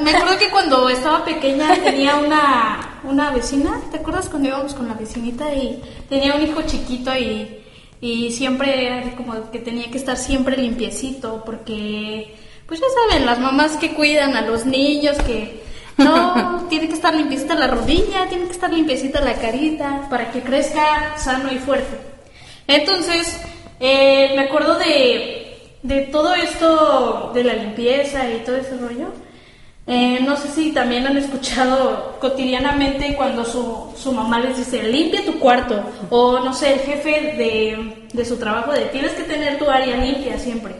Me acuerdo que cuando estaba pequeña tenía una, una vecina, ¿te acuerdas cuando íbamos con la vecinita y tenía un hijo chiquito y, y siempre era como que tenía que estar siempre limpiecito porque, pues ya saben, las mamás que cuidan a los niños que no, tiene que estar limpiecita la rodilla, tiene que estar limpiecita la carita para que crezca sano y fuerte. Entonces, eh, me acuerdo de, de todo esto de la limpieza y todo ese rollo. Eh, no sé si también han escuchado cotidianamente cuando su, su mamá les dice limpia tu cuarto o no sé, el jefe de, de su trabajo de tienes que tener tu área limpia siempre.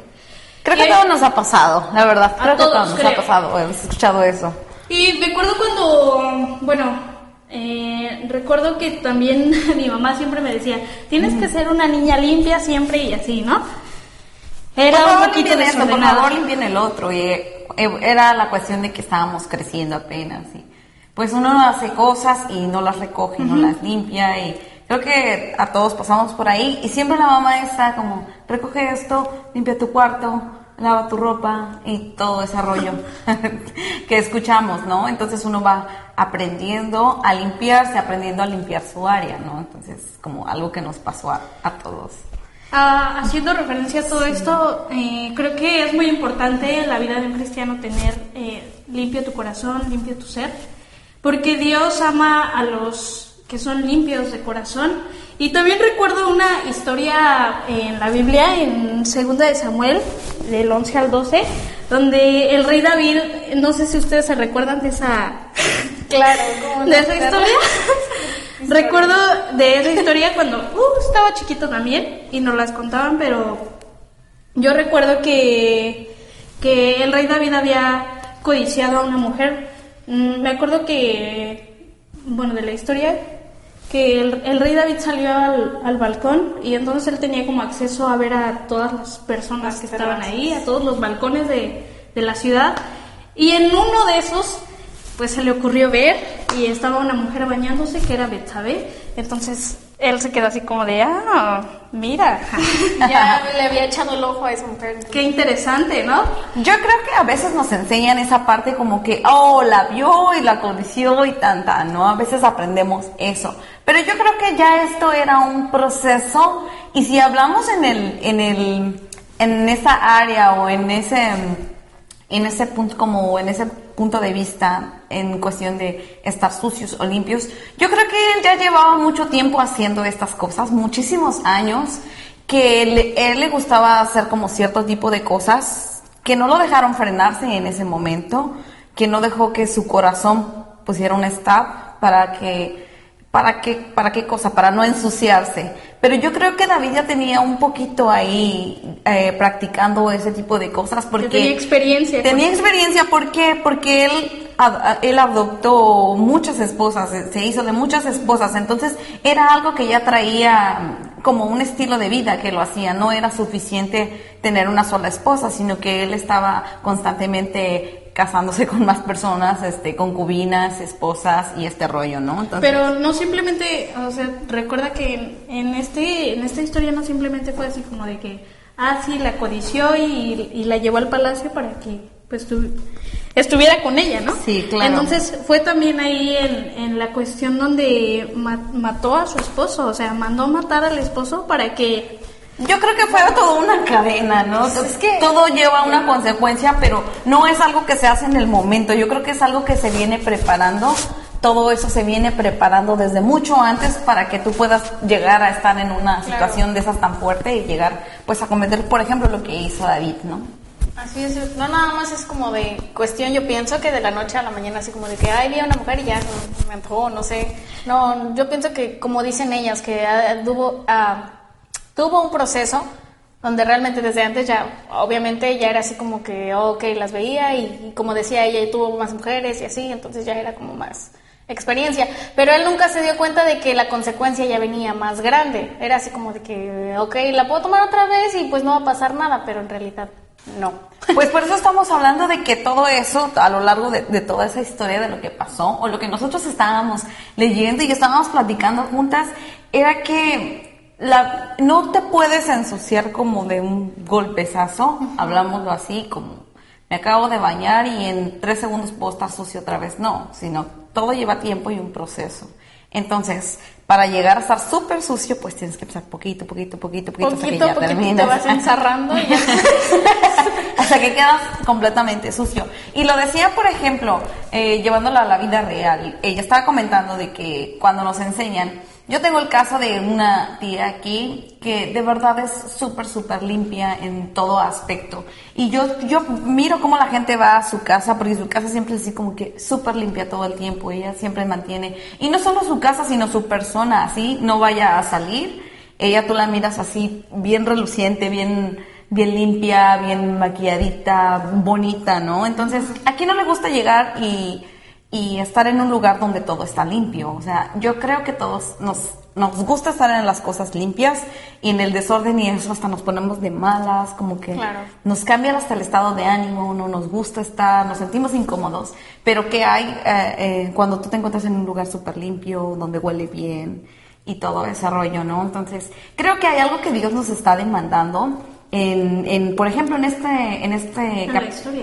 Creo que Y- todo nos ha pasado, la verdad. A Creo que todos, todo nos creo. ha pasado, hemos escuchado eso. Y me acuerdo cuando, bueno, eh, recuerdo que también mi mamá siempre me decía, tienes que ser una niña limpia siempre y así, ¿no? Era por un poquito esto, por favor, limpien el otro. Y eh, era la cuestión de que estábamos creciendo apenas. Y pues uno hace cosas y no las recoge, no las limpia. Y creo que a todos pasamos por ahí. Y siempre la mamá está como, recoge esto, limpia tu cuarto, lava tu ropa y todo ese rollo que escuchamos, ¿no? Entonces uno va aprendiendo a limpiarse, aprendiendo a limpiar su área, ¿no? Entonces, como algo que nos pasó a, a todos. Ah, haciendo referencia a todo esto, eh, creo que es muy importante en la vida de un cristiano tener eh, limpio tu corazón, limpio tu ser, porque Dios ama a los que son limpios de corazón. Y también recuerdo una historia en la Biblia, en 2 de Samuel, del 11 al 12, donde el rey David, no sé si ustedes se recuerdan de esa, Claro, ¿cómo de esa historia. Recuerdo de esa historia cuando uh, estaba chiquito también y nos las contaban, pero yo recuerdo que, que el rey David había codiciado a una mujer. Mm, Me acuerdo que, bueno, de la historia, que el, el rey David salió al, al balcón y entonces él tenía como acceso a ver a todas las personas que estaban ahí, a todos los balcones de, de la ciudad. Y en uno de esos, pues se le ocurrió ver y estaba una mujer bañándose que era Betsabé. Entonces él se quedó así como de, ah, mira, Ya le había echado el ojo a esa mujer. qué interesante, ¿no? Yo creo que a veces nos enseñan esa parte como que, oh, la vio y la codició y tanta, ¿no? A veces aprendemos eso. Pero yo creo que ya esto era un proceso y si hablamos en el, en el, en esa área o en ese, en ese punto como en ese punto de vista en cuestión de estar sucios o limpios, yo creo que él ya llevaba mucho tiempo haciendo estas cosas, muchísimos años, que le- él le gustaba hacer como cierto tipo de cosas que no lo dejaron frenarse en ese momento, que no dejó que su corazón pusiera un stop para que ¿Para qué, ¿Para qué cosa? Para no ensuciarse. Pero yo creo que David ya tenía un poquito ahí eh, practicando ese tipo de cosas porque tenía experiencia. Tenía experiencia, ¿por qué? Porque él, ad- él adoptó muchas esposas, se hizo de muchas esposas, entonces era algo que ya traía como un estilo de vida que lo hacía, no era suficiente tener una sola esposa, sino que él estaba constantemente casándose con más personas, este, concubinas, esposas y este rollo, ¿no? Entonces, Pero no simplemente, o sea, recuerda que en, en este, en esta historia no simplemente fue así como de que, ah, sí, la codició y, y la llevó al palacio para que, pues, tu- estuviera con ella, ¿no? Sí, claro. Entonces fue también ahí en, en la cuestión donde ma- mató a su esposo, o sea, mandó matar al esposo para que Yo creo que fue toda una cadena, ¿no? Es que- todo lleva una consecuencia, pero no es algo que se hace en el momento. Yo creo que es algo que se viene preparando. Todo eso se viene preparando desde mucho antes para que tú puedas llegar a estar en una situación de esas tan fuerte y llegar, pues, a cometer, por ejemplo, lo que hizo David, ¿no? Así es, no nada más es como de cuestión, yo pienso que de la noche a la mañana así como de que, ay, vi a una mujer y ya me antojó, no sé. No, yo pienso que como dicen ellas, que tuvo, ah, tuvo un proceso donde realmente desde antes ya, obviamente ya era así como que, ok, las veía y, y como decía ella, tuvo más mujeres y así, entonces ya era como más experiencia, pero él nunca se dio cuenta de que la consecuencia ya venía más grande, era así como de que, ok, la puedo tomar otra vez y pues no va a pasar nada, pero en realidad no. Pues por eso estamos hablando de que todo eso, a lo largo de, de toda esa historia de lo que pasó, o lo que nosotros estábamos leyendo y estábamos platicando juntas, era que la, no te puedes ensuciar como de un golpezazo, hablámoslo así, como me acabo de bañar y en tres segundos puedo estar sucio otra vez. No, sino todo lleva tiempo y un proceso. Entonces, para llegar a estar súper sucio, pues tienes que empezar poquito, poquito, poquito, poquito, hasta que ya poquito te vas ensarrando y hasta que quedas completamente sucio. Y lo decía, por ejemplo, eh, llevándolo a la vida real. Ella estaba comentando de que cuando nos enseñan yo tengo el caso de una tía aquí que de verdad es súper, súper limpia en todo aspecto. Y yo, yo miro cómo la gente va a su casa, porque su casa siempre es así como que súper limpia todo el tiempo. Ella siempre mantiene, y no solo su casa, sino su persona, así no vaya a salir. Ella tú la miras así, bien reluciente, bien, bien limpia, bien maquilladita, bonita, ¿no? Entonces, aquí no le gusta llegar y y estar en un lugar donde todo está limpio. O sea, yo creo que todos nos, nos gusta estar en las cosas limpias y en el desorden y eso hasta nos ponemos de malas, como que nos cambia hasta el estado de ánimo, no nos gusta estar, nos sentimos incómodos. Pero ¿qué hay eh, eh, cuando tú te encuentras en un lugar súper limpio, donde huele bien y todo ese rollo, ¿no? Entonces, creo que hay algo que Dios nos está demandando en, en, por ejemplo, en este, en este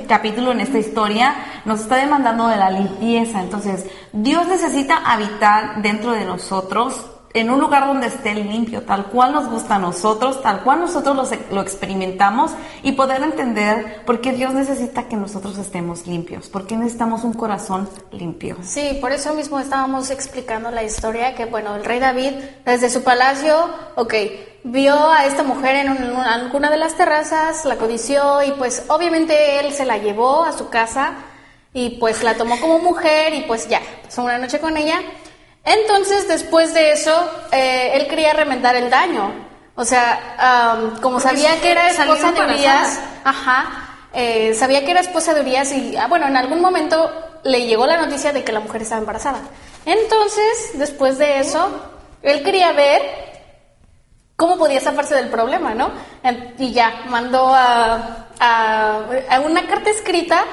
capítulo, en esta historia, nos está demandando de la limpieza. Entonces, Dios necesita habitar dentro de nosotros en un lugar donde esté limpio, tal cual nos gusta a nosotros, tal cual nosotros lo, experimentamos y poder entender por qué Dios necesita que nosotros estemos limpios, por qué necesitamos un corazón limpio. Sí, por eso mismo estábamos explicando la historia que, bueno, el rey David desde su palacio, ok, vio a esta mujer en, alguna de las terrazas, la codició y pues obviamente él se la llevó a su casa y pues la tomó como mujer y pues ya, pasó una noche con ella. Entonces después de eso, eh, él quería remendar el daño. O sea, como sabía que era esposa de Urias, ajá, eh, sabía que era esposa de Urias y, ah, bueno, en algún momento le llegó la noticia de que la mujer estaba embarazada. Entonces, después de eso, él quería ver cómo podía zafarse del problema, ¿no? Y ya, mandó a, a, una carta escrita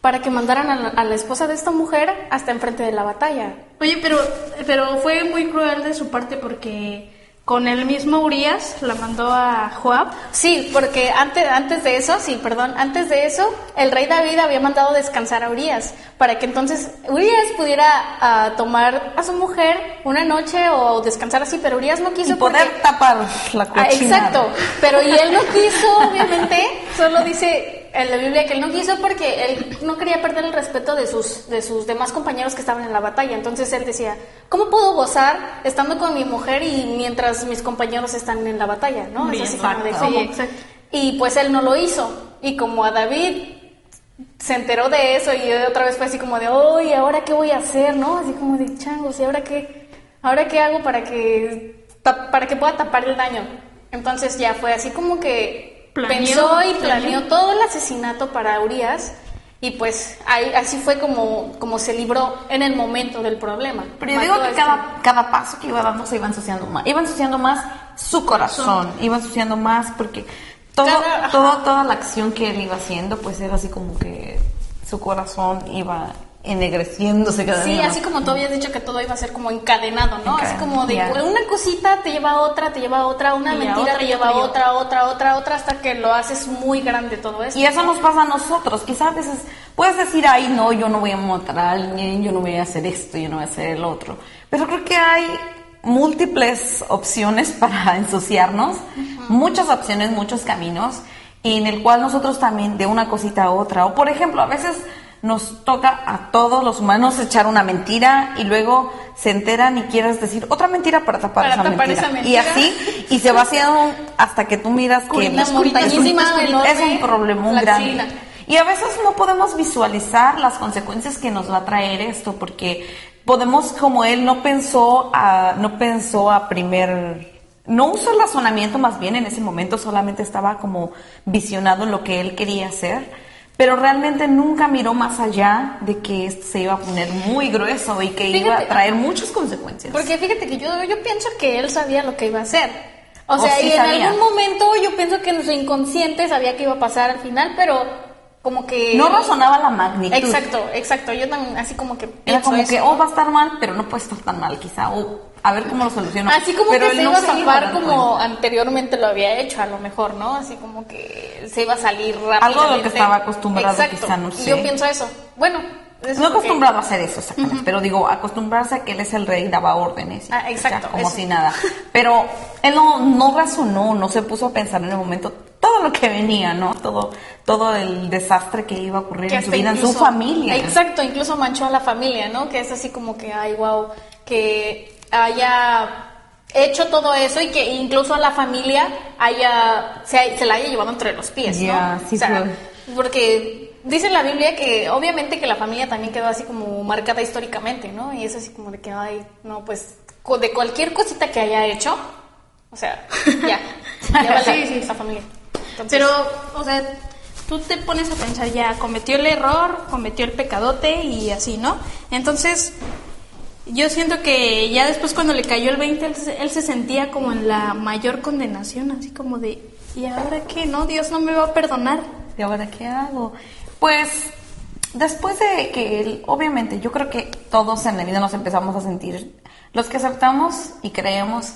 para que mandaran a la, esposa de esta mujer hasta enfrente de la batalla. Oye, pero, pero fue muy cruel de su parte porque con el mismo Urias la mandó a Joab. Sí, porque antes, antes de eso, sí, perdón, antes de eso, el rey David había mandado descansar a Urias para que entonces Urias pudiera uh, tomar a su mujer una noche o descansar así, pero Urias no quiso. Y poder tapar la ah, cochina. exacto, pero y él no quiso, obviamente, solo dice en la Biblia que él no quiso porque él no quería perder el respeto de sus, de sus demás compañeros que estaban en la batalla. Entonces él decía, ¿cómo puedo gozar estando con mi mujer y mientras mis compañeros están en la batalla? ¿no? Y pues él no lo hizo. Y como a David se enteró de eso y otra vez fue así como de, uy, ¿ahora qué voy a hacer? ¿No? Así como de changos, ¿y ahora qué, ahora qué hago para que, para que pueda tapar el daño? Entonces ya fue así como que pensó y planeó todo el asesinato para Urias y pues ahí, así fue como, como se libró en el momento del problema. Pero yo digo que cada, cada paso que iba dando se iba ensuciando más. Iba ensuciando más su corazón, iba ensuciando más porque todo, todo, toda la acción que él iba haciendo pues era así como que su corazón iba ennegreciéndose cada Sí, así como tú habías dicho que todo iba a ser como encadenado, ¿no? así como de una cosita te lleva a otra, te lleva a otra, una mentira te lleva a otra, otra, otra, otra, hasta que lo haces muy grande todo eso. Y eso nos pasa a nosotros. Quizás a veces puedes decir, ay, no, yo no voy a matar a alguien, yo no voy a hacer esto, yo no voy a hacer el otro. Pero creo que hay múltiples opciones para ensuciarnos, muchas opciones, muchos caminos, en el cual nosotros también de una cosita a otra, o por ejemplo, a veces nos toca a todos los humanos echar una mentira y luego se enteran y quieres decir otra mentira para tapar, esa, mentira. Y así, y se va haciendo hasta que tú miras que es, un, es un problema muy grande. Y a veces no podemos visualizar las consecuencias que nos va a traer esto, porque podemos, como él no pensó a, no pensó a primer no usó el razonamiento más bien en ese momento, solamente estaba como visionado en lo que él quería hacer pero realmente nunca miró más allá de que esto se iba a poner muy grueso y que iba a traer muchas consecuencias. Porque fíjate que yo, yo pienso que él sabía lo que iba a hacer. O sea, y en algún momento yo pienso que nuestro inconsciente sabía que iba a pasar al final, pero como que... No razonaba la magnitud. Exacto, exacto. Yo también, así como que Era como eso. que, oh, va a estar mal, pero no puede estar tan mal, quizá. O a ver cómo lo soluciono. Así como pero que se iba a zafar dar como cuenta. anteriormente lo había hecho, a lo mejor, ¿no? Así como que se iba a salir rápido. Algo de lo que estaba acostumbrado, Exacto. quizá, no Y sé. Yo pienso eso. Bueno, eso No que- acostumbrado a hacer eso, exactamente. Pero digo, acostumbrarse a que él es el rey, daba órdenes. y Ah, exacto, como eso. si nada. Pero él no, no razonó, no se puso a pensar en el momento todo lo que venía, ¿no? Todo, todo el desastre que iba a ocurrir en su vida, en su familia. Exacto, incluso manchó a la familia, ¿no? Que es así como que, ay, wow, que haya hecho todo eso y que incluso a la familia haya, se, se la haya llevado entre los pies, ¿no? Ya, sí o sea, fue. porque dice la Biblia que obviamente que la familia también quedó así como marcada históricamente, ¿no? Y es así como de que, ay, no, pues, de cualquier cosita que haya hecho, o sea, ya, ya vale Sí, sí, la sí. familia. Entonces, Pero, o sea, tú te pones a pensar ya, cometió el error, cometió el pecadote y así, ¿no? Entonces, yo siento que ya después cuando le cayó el 20, él se, él se sentía como en la mayor condenación, así como de, ¿y ahora qué? No, Dios no me va a perdonar. ¿Y ahora qué hago? Pues después de que, él- obviamente, yo creo que todos en la vida nos empezamos a sentir, los que aceptamos y creemos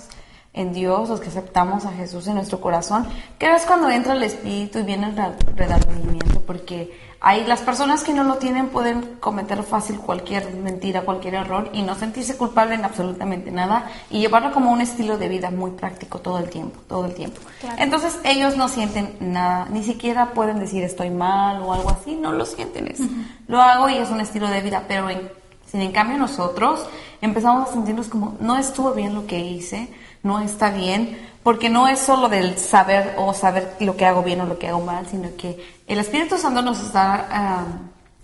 en Dios, los que aceptamos a Jesús en nuestro corazón, que es cuando entra el Espíritu y viene el re- redargüimiento, porque hay las personas que no lo tienen pueden cometer fácil cualquier mentira, cualquier error y no sentirse culpable en absolutamente nada y llevarlo como un estilo de vida muy práctico todo el tiempo, todo el tiempo. Entonces ellos no sienten nada, ni siquiera pueden decir estoy mal o algo así, no lo sienten, es, lo hago y es un estilo de vida, pero en, sin en cambio nosotros empezamos a sentirnos como no estuvo bien lo que hice, no está bien, porque no es solo del saber o saber lo que hago bien o lo que hago mal, sino que el Espíritu Santo nos está, ah,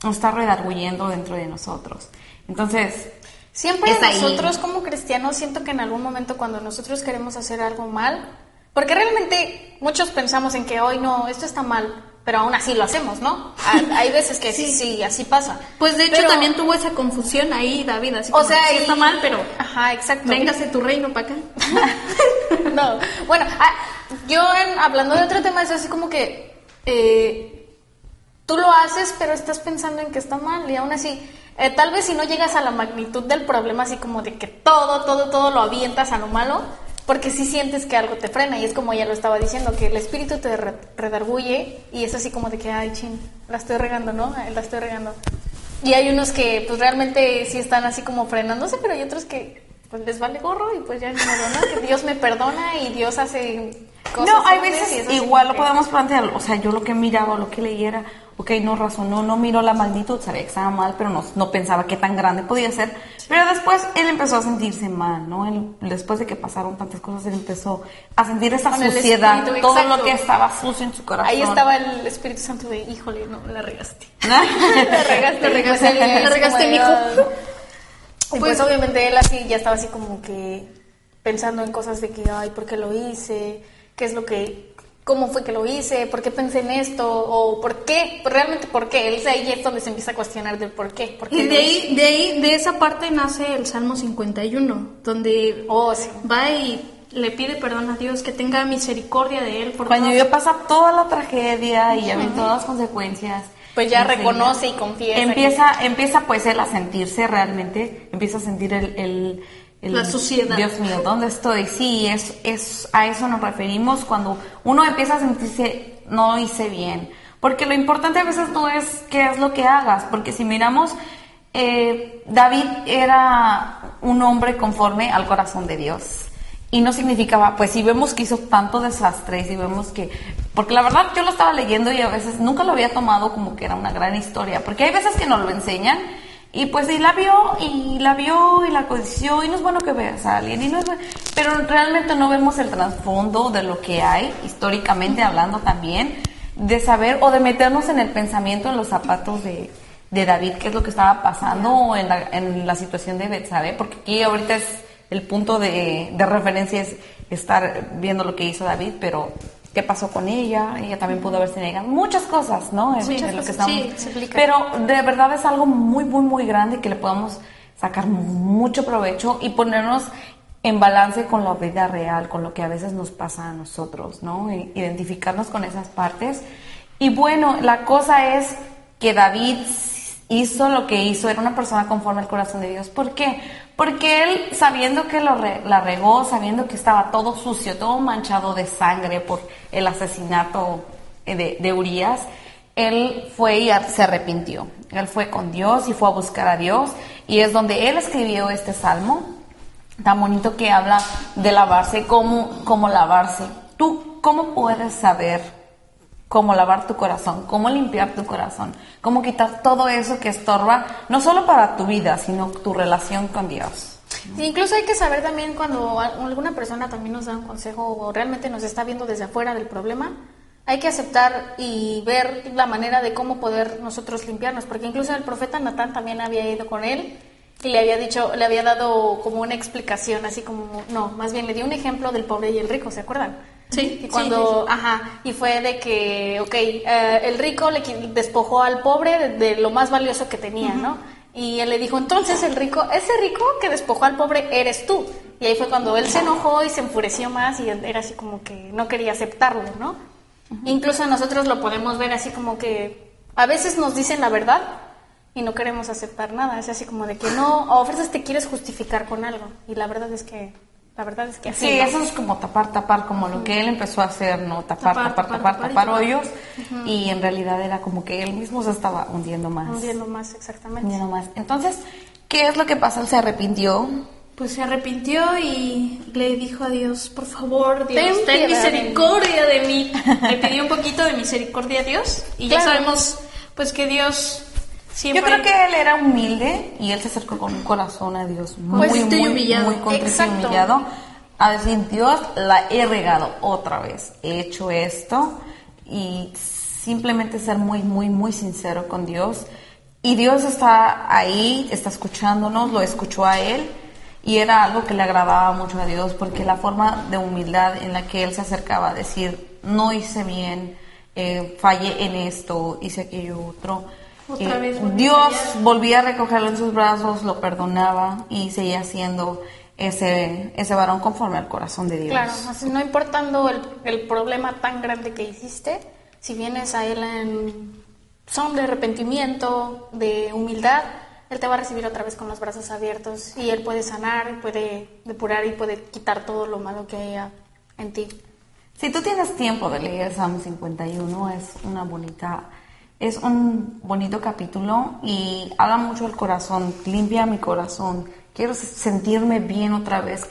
nos está redarguyendo dentro de nosotros. Entonces, Siempre nosotros como cristianos siento que en algún momento cuando nosotros queremos hacer algo mal, porque realmente muchos pensamos en que hoy no, esto está mal, pero aún así lo hacemos, ¿no? Hay, veces que sí, sí, así pasa. Pues de hecho Pero- también tuvo esa confusión ahí, David, así o como, sea, sí y- está mal, pero Ajá, exacto. véngase tu reino para acá. no, bueno, yo en- hablando de otro tema es así como que eh, tú lo haces, pero estás pensando en que está mal y aún así, eh, tal vez si no llegas a la magnitud del problema, así como de que todo, todo, todo lo avientas a lo malo, porque sí sientes que algo te frena y es como ella lo estaba diciendo, que el espíritu te re- redarguye y es así como de que, ay, chin, la estoy regando, ¿no? La estoy regando. Y hay unos que pues realmente sí están así como frenándose, pero hay otros que pues les vale gorro y pues ya modo, ¿no? Que Dios me perdona y Dios hace cosas. no, hay veces igual lo que- podemos plantear, o sea, yo lo que miraba, lo que leyera, ok, no razonó, no miró la magnitud, sabía que estaba mal, pero no, no pensaba qué tan grande podía ser. Pero después él empezó a sentirse mal, ¿no? Él, después de que pasaron tantas cosas, él empezó a sentir esa Con suciedad, espíritu, todo exacto. lo que estaba sucio en su corazón. Ahí estaba el Espíritu Santo de, híjole, no, la regaste. la regaste, La regaste, la regaste, mijo. Pues, Pues- obviamente él así ya estaba así como que pensando en cosas de que, ay, ¿por qué lo hice? ¿Qué es lo que, cómo fue que lo hice? ¿Por qué pensé en esto? ¿O por qué? Realmente, ¿por qué? Él ahí es donde se empieza a cuestionar del por qué. ¿Por qué Y de ahí, de ahí, de esa parte nace el Salmo 51, donde Oh, sí. va y le pide perdón a Dios, que tenga misericordia de él. Por Cuando ya pasa toda la tragedia y ya ven todas las consecuencias. Pues ya reconoce y confiesa. Empieza, empieza pues él a sentirse realmente, empieza a sentir el, el- el- La suciedad. Dios mío, ¿dónde estoy? Sí, es, es, a eso nos referimos cuando uno empieza a sentirse, no hice bien. Porque lo importante a veces no es qué es lo que hagas, porque si miramos, eh, David era un hombre conforme al corazón de Dios. Y no significaba, pues si vemos que hizo tanto desastre, y si vemos que, porque la verdad yo lo estaba leyendo y a veces nunca lo había tomado como que era una gran historia, porque hay veces que nos lo enseñan y pues y la vio y la vio y la codició y no es bueno que veas a alguien, y no es bueno- pero realmente no vemos el trasfondo de lo que hay, históricamente hablando también, de saber o de meternos en el pensamiento, en los zapatos de, de David, qué es lo que estaba pasando o en la, en la situación de Betsabé, porque aquí ahorita es el punto de, de referencia es estar viendo lo que hizo David, pero qué pasó con ella, ella también pudo haberse negado, muchas cosas, ¿no? Muchas lo que estamos- sí, se pero de verdad es algo muy, muy, muy grande que le podamos sacar mucho provecho y ponernos en balance con la vida real, con lo que a veces nos pasa a nosotros, ¿no? Identificarnos con esas partes Y bueno, la cosa es que David hizo lo que hizo, era una persona conforme al corazón de Dios. ¿Por qué? Porque él, sabiendo que lo la regó, sabiendo que estaba todo sucio, todo manchado de sangre por el asesinato de, de Urias, él fue y se arrepintió. Él fue con Dios y fue a buscar a Dios. Y es donde él escribió este salmo tan bonito que habla de lavarse, cómo, cómo lavarse. ¿Tú cómo puedes saber cómo lavar tu corazón, cómo limpiar tu corazón, cómo quitar todo eso que estorba, no solo para tu vida, sino tu relación con Dios. incluso hay que saber también cuando alguna persona también nos da un consejo o realmente nos está viendo desde afuera del problema, hay que aceptar y ver la manera de cómo poder nosotros limpiarnos, porque incluso el profeta Natán también había ido con él y le había dicho, le había dado como una explicación, así como, no, más bien le dio un ejemplo del pobre y el rico, ¿se acuerdan? Sí, y cuando, ajá, y fue de que, ok, eh, el rico le despojó al pobre de, lo más valioso que tenía, ¿no? Y él le dijo, entonces el rico, ese rico que despojó al pobre eres tú. Y ahí fue cuando él se enojó y se enfureció más y era así como que no quería aceptarlo, ¿no? Incluso nosotros lo podemos ver así como que a veces nos dicen la verdad y no queremos aceptar nada. Es así como de que no, a veces te quieres justificar con algo y la verdad es que la verdad es que así. Sí, eso es como tapar, tapar, como lo que él empezó a hacer, ¿no? Tapar, tapar, tapar, tapar, hoyos. Y en realidad era como que él mismo se estaba hundiendo más. Hundiendo más, exactamente. Hundiendo más. Entonces, ¿qué es lo que pasó? Él se arrepintió. Pues se arrepintió y le dijo a Dios, por favor, Dios, ten, misericordia de mí. le pidió un poquito de misericordia a Dios y ya sabemos pues que Dios yo creo que él era humilde y él se acercó con un corazón a Dios muy, pues muy, humillado. muy contrito y humillado. A decir, Dios, la he regado otra vez. He hecho esto y simplemente ser muy, muy, muy sincero con Dios. Y Dios está ahí, está escuchándonos, lo escuchó a él y era algo que le agradaba mucho a Dios porque la forma de humildad en la que él se acercaba a decir, no hice bien, eh, fallé en esto, hice aquello otro Dios volvía a recogerlo en sus brazos, lo perdonaba y seguía siendo ese, ese varón conforme al corazón de Dios. Claro, así no importando el, el, problema tan grande que hiciste, si vienes a Él en son de arrepentimiento, de humildad, Él te va a recibir otra vez con los brazos abiertos y Él puede sanar, puede depurar y puede quitar todo lo malo que haya en ti. Si tú tienes tiempo de leer Salmo 51, es una bonita es un bonito capítulo y habla mucho el corazón, limpia mi corazón. Quiero sentirme bien otra vez.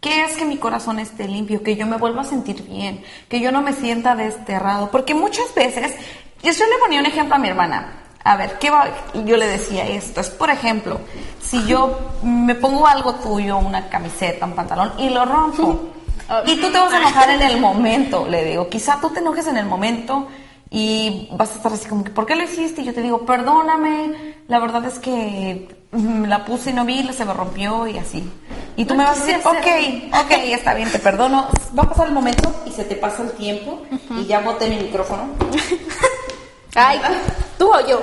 ¿Qué, es que mi corazón esté limpio? Que yo me vuelva a sentir bien, que yo no me sienta desterrado. Porque muchas veces, yo le ponía un ejemplo a mi hermana. A ver, ¿qué va? Yo le decía esto. Es, por ejemplo, si yo me pongo algo tuyo, una camiseta, un pantalón, y lo rompo. Y tú te vas a enojar en el momento, le digo. Quizá tú te enojes en el momento y vas a estar así como que, ¿por qué lo hiciste? Y yo te digo, perdóname, la verdad es que me la puse y no vi, se me rompió y así. Y tú me vas a decir, ok, ok, está bien, te perdono. Va a pasar el momento y se te pasa el tiempo y ya boté mi micrófono. Ay, tú o yo.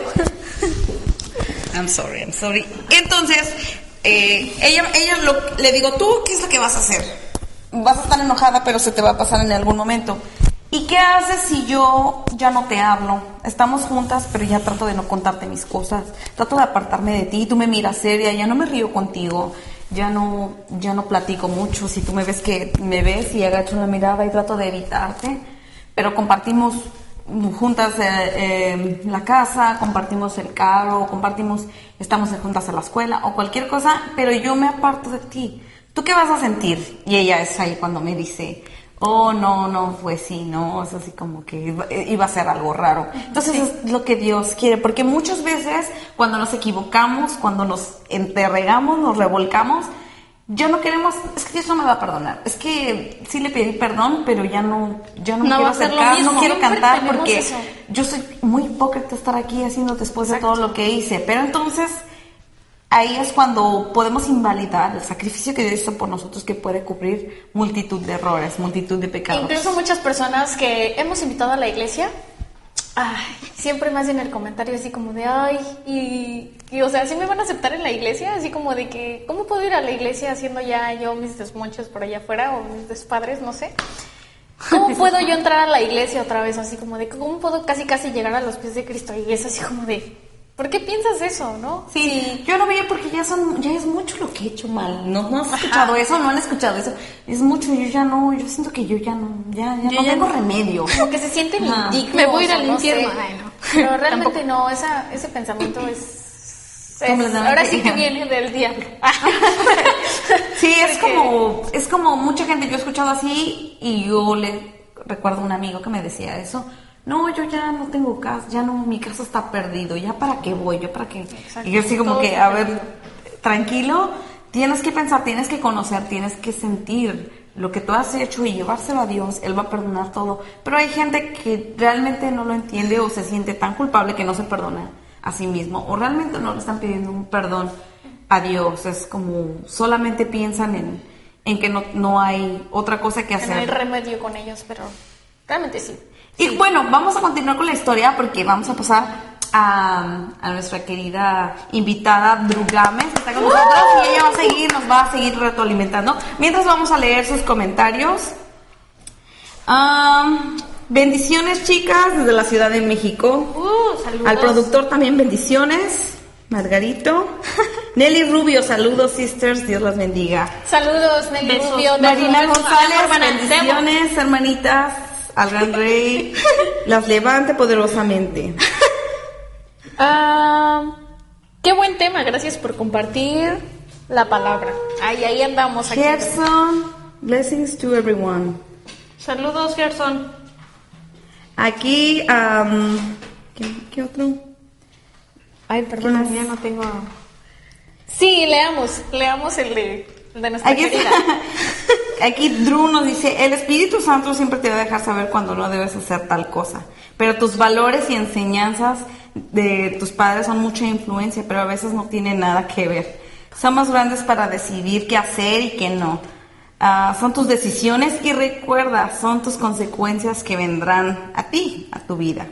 I'm sorry, I'm sorry. Entonces, eh, ella, ella le digo, ¿tú qué es lo que vas a hacer? Vas a estar enojada, pero se te va a pasar en algún momento. ¿Y qué haces si yo ya no te hablo? Estamos juntas, pero ya trato de no contarte mis cosas. Trato de apartarme de ti, tú me miras seria, ya no me río contigo, ya no, ya no platico mucho. Si tú me ves que me ves y agacho la mirada y trato de evitarte, pero compartimos juntas eh, eh, la casa, compartimos el carro, compartimos, estamos juntas a la escuela o cualquier cosa, pero yo me aparto de ti. ¿Tú qué vas a sentir? Y ella es ahí cuando me dice, oh, no, no, pues sí, no, es así como que iba, a ser algo raro. Entonces es lo que Dios quiere, porque muchas veces cuando nos equivocamos, cuando nos enterregamos, nos revolcamos, ya no queremos, es que Dios no me va a perdonar. Es que sí le pedí perdón, pero ya no, ya no, me quiero acercar, no quiero cantar porque yo soy muy hipócrita estar aquí haciendo después de todo lo que hice. Pero entonces ahí es cuando podemos invalidar el sacrificio que Dios hizo por nosotros que puede cubrir multitud de errores, multitud de pecados. Incluso muchas personas que hemos invitado a la iglesia, ay, siempre me hacen el comentario así como de, ay, y, o sea, ¿sí me van a aceptar en la iglesia? Así como de que, ¿cómo puedo ir a la iglesia haciendo ya yo mis desmonchos por allá afuera o mis despadres, no sé? ¿Cómo puedo yo entrar a la iglesia otra vez? Así como de, ¿cómo puedo casi casi llegar a los pies de Cristo? Y es así como de, ¿por qué piensas eso, no? Sí, yo lo veía porque ya son, ya es mucho lo que he hecho mal. No, no has escuchado eso, no han escuchado eso. Es mucho, yo ya no, yo siento que yo ya no, ya, ya Yo no ya tengo no. remedio. Como que se sienten Ajá. indignos. Me voy a ir al no infierno. sé. No. Pero realmente no, esa, ese pensamiento es... ahora sí que viene del diablo. Sí, es Porque- como, es como mucha gente, yo he escuchado así y yo le recuerdo a un amigo que me decía eso. No, yo ya no tengo casa, ya no, mi casa está perdido, ya para qué voy, yo para qué. Exacto, Y yo así como todo que, a ver, perdido. tranquilo, tienes que pensar, tienes que conocer, tienes que sentir lo que tú has hecho y llevárselo a Dios, Él va a perdonar todo. Pero hay gente que realmente no lo entiende o se siente tan culpable que no se perdona a sí mismo o realmente no le están pidiendo un perdón a Dios. Es como solamente piensan en, en que no, no hay otra cosa que Que no hay hacer. remedio con ellos, pero realmente sí. Y bueno, vamos a continuar con la historia porque vamos a pasar a, a nuestra querida invitada Drew Gámez, que está con nosotros y ella va a seguir, nos va a seguir retroalimentando. Mientras vamos a leer sus comentarios. Am, bendiciones chicas desde la Ciudad de México. Uh, saludos. Al productor también bendiciones. Margarito. Nelly Rubio, saludos sisters, Dios las bendiga. Saludos, Nelly Besos. Rubio. Marina. González, bendiciones, hermanitas, al gran rey, las levante poderosamente. Ah, qué buen tema, gracias por compartir la palabra. Ahí, ahí andamos aquí. Gerson, blessings to everyone. Saludos, Gerson. Aquí, am, ¿qué, qué otro? Ay, perdón, ya no tengo. Sí, leamos, leamos el de, de nuestra Aquí, querida. aquí Drew nos dice, el Espíritu Santo siempre te va a dejar saber cuando no debes hacer tal cosa, pero tus valores y enseñanzas de tus padres son mucha influencia, pero a veces no tienen nada que ver. Son más grandes para decidir qué hacer y qué no. Ah, son tus decisiones y recuerda, son tus consecuencias que vendrán a ti, a tu vida.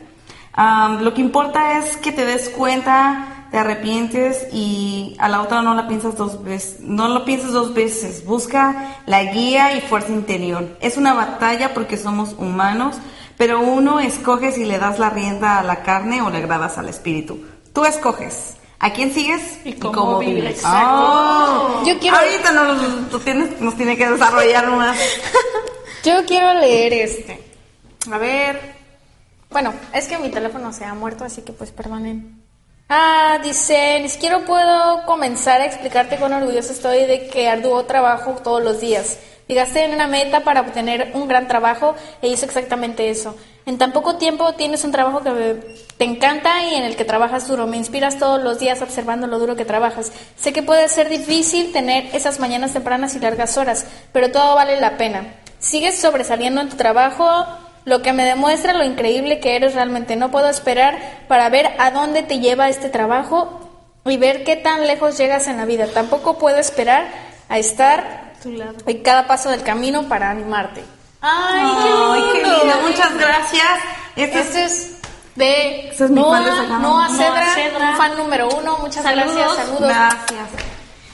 Ah, lo que importa es que te des cuenta, te arrepientes y a la otra no la piensas dos veces, no lo pienses dos veces. Busca la guía y fuerza interior. Es una batalla porque somos humanos, pero uno escoge si le das la rienda a la carne o le agradas al espíritu. Tú escoges. ¿A quién sigues? Y cómo vives. Exacto. Oh. Yo quiero- Ahorita nos, tú tienes- nos tiene que desarrollar más. Yo quiero leer este. A ver. Bueno, es que mi teléfono se ha muerto, así que pues perdonen. Ah, dice, ni siquiera puedo comenzar a explicarte cuán orgulloso estoy de que arduo trabajo todos los días. Llegaste en una meta para obtener un gran trabajo e hizo exactamente eso. En tan poco tiempo tienes un trabajo que te encanta y en el que trabajas duro. Me inspiras todos los días observando lo duro que trabajas. Sé que puede ser difícil tener esas mañanas tempranas y largas horas, pero todo vale la pena. Sigues sobresaliendo en tu trabajo, lo que me demuestra lo increíble que eres realmente. No puedo esperar para ver a dónde te lleva este trabajo y ver qué tan lejos llegas en la vida. Tampoco puedo esperar a estar Tu lado. en cada paso del camino para animarte. Ay, qué lindo. Muchas gracias. Este es- Este es de Ese es mi fan de Noah, Sacramento. Noah Noah Cedra, Cedra. un fan número uno. Muchas Saludos. gracias, saludos. Gracias.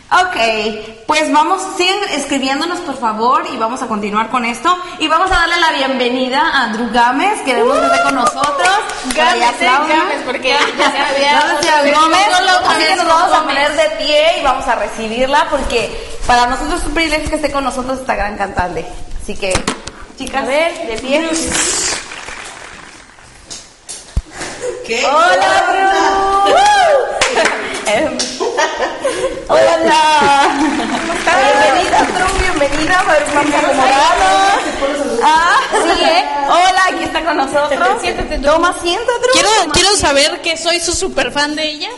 Ok, pues vamos, sigan escribiéndonos por favor y vamos a continuar con esto. Y vamos a darle la bienvenida a Drew Gámez, que debemos estar con nosotros. Gámez. Gámez, porque ya se había Gómez. no Así que nos vamos a poner de pie y vamos a recibirla porque para nosotros es un privilegio que esté con nosotros esta gran cantante. Así que, chicas, A ver, de pie. ¿Qué? Hola, Drew. Em, Hola. Bienvenida, Drew, bienvenida. A ver, vamos a acomodarnos. Ah, sí, ¿eh? Hola, aquí está con nosotros. Siéntate, Drew. Toma asiento, Drew. Quiero, Toma quiero saber que soy su super fan de ella.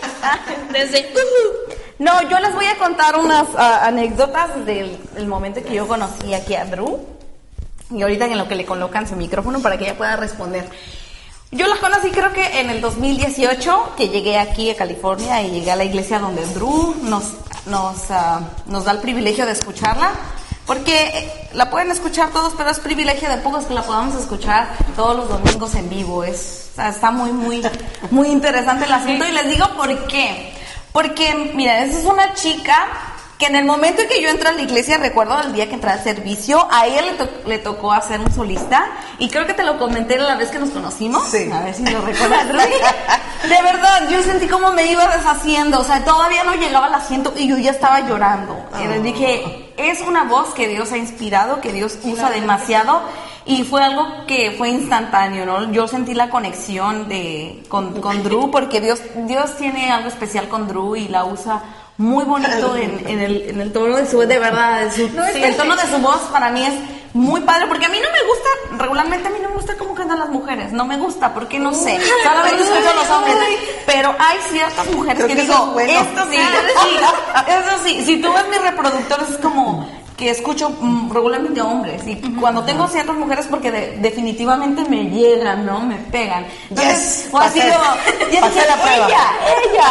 Desde. No, yo les voy a contar unas ah, anécdotas del, del momento que yo conocí aquí a Drew. Y ahorita en lo que le colocan su micrófono para que ella pueda responder. Yo la conocí creo que en el 2018, que llegué aquí a California y llegué a la iglesia donde Drew nos, nos, ah, nos da el privilegio de escucharla. Porque eh, la pueden escuchar todos, pero es privilegio de pocos que la podamos escuchar todos los domingos en vivo. Es, está muy, muy, muy interesante el asunto. Y les digo por qué. Porque, mira, esa es una chica que en el momento en que yo entro a la iglesia, recuerdo el día que entré al servicio, a él le, to- le tocó hacer un solista, y creo que te lo comenté la vez que nos conocimos. Sí. A ver si lo recuerdas. De verdad, yo sentí como me iba deshaciendo, o sea, todavía no llegaba al asiento y yo ya estaba llorando. Y le dije, es una voz que Dios ha inspirado, que Dios usa demasiado, y fue algo que fue instantáneo, ¿no? Yo sentí la conexión de, con, con Drew, porque Dios, Dios tiene algo especial con Drew y la usa muy bonito en, en el, en el tono de su, de verdad, de su- el tono de su voz para mí es muy padre, porque a mí no me gusta, regularmente a mí no me gusta cómo cantan las mujeres, no me gusta, porque no sé, solamente escucho a los hombres, pero hay ciertas mujeres Creo que que digo, eso es bueno. esto sí, sí, eso sí, si tú ves mis reproductores es como que escucho mm, regularmente hombres y cuando tengo ciertas mujeres porque de- definitivamente me llegan, ¿no? Me pegan. Entonces, Yes, fue así pasé- como, y pasé dije, la prueba. ella, ella.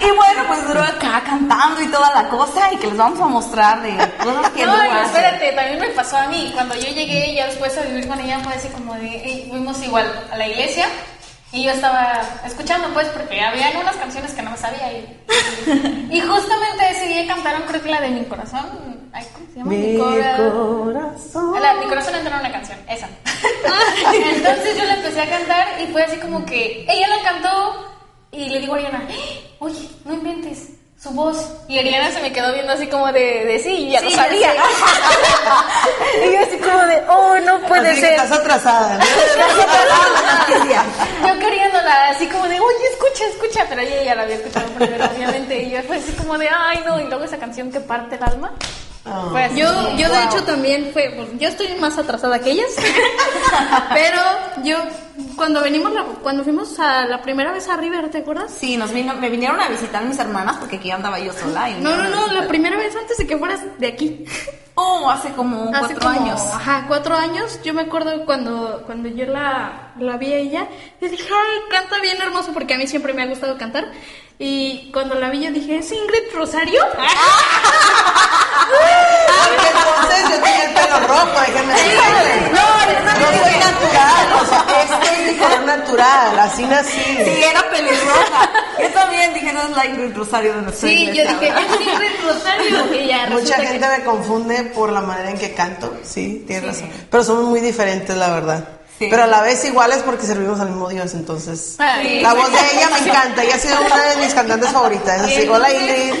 Y bueno, pues duró acá cantando y toda la cosa y que les vamos a mostrar de cosas que No, hace. espérate, también me pasó a mí. Cuando yo llegué ya después a vivir con ella fue así como de, fuimos igual a la iglesia y yo estaba escuchando pues porque había unas canciones que no me sabía y, y justamente ese día cantaron creo que la de Mi Corazón. Ay, ¿Cómo se llama? Mi Cora- corazón. La, mi corazón entró en una canción, esa. Entonces yo la empecé a cantar y fue así como que ella la cantó y le digo a Ariana, "Eh, oye, no inventes su voz. Y Ariana se me quedó viendo así como de, de sí, ya lo Sí, sabía. ya y yo así como de, oh, no puede Así que ser. estás atrasada. ¿no? Yo queriéndola así como de, oye, escucha, escucha, pero ella ya la había escuchado primero, obviamente. Y yo fue así como de, ay, no, y luego esa canción que parte el alma. Ah. Fue así Yo, yo de hecho también fue, bueno, yo estoy más atrasada que ellas, pero yo cuando venimos, la- cuando fuimos a la primera vez a River, ¿te acuerdas? Sí, nos vino, me vinieron a visitar mis hermanas porque aquí andaba yo sola. y No, no, no, la primera vez antes de que fueras de aquí. Oh, hace como Hace cuatro como, años. Ajá, cuatro años. Yo me acuerdo cuando, cuando yo la, la vi a ella, yo dije, ay, canta bien hermoso, porque a mí siempre me ha gustado cantar. Y cuando la vi yo dije, ¿es Ingrid Rosario? Entonces yo tenía el pelo rojo, déjenme decirles. No, Yo soy natural, o sea, este es mi color natural, así nací. Sí, era pelirroja. Yo también dije, no es la Ingrid Rosario de nuestra Sí, yo dije, es Ingrid Rosario. Y ya Mucha que- gente me confunde por la manera en que canto, sí, tienes Sí. razón. Pero somos muy diferentes, la verdad. Sí. Pero a la vez iguales porque servimos al mismo Dios, entonces. Ay. La voz de ella me encanta, ella ha sido una de mis cantantes favoritas. Así, hola Ingrid,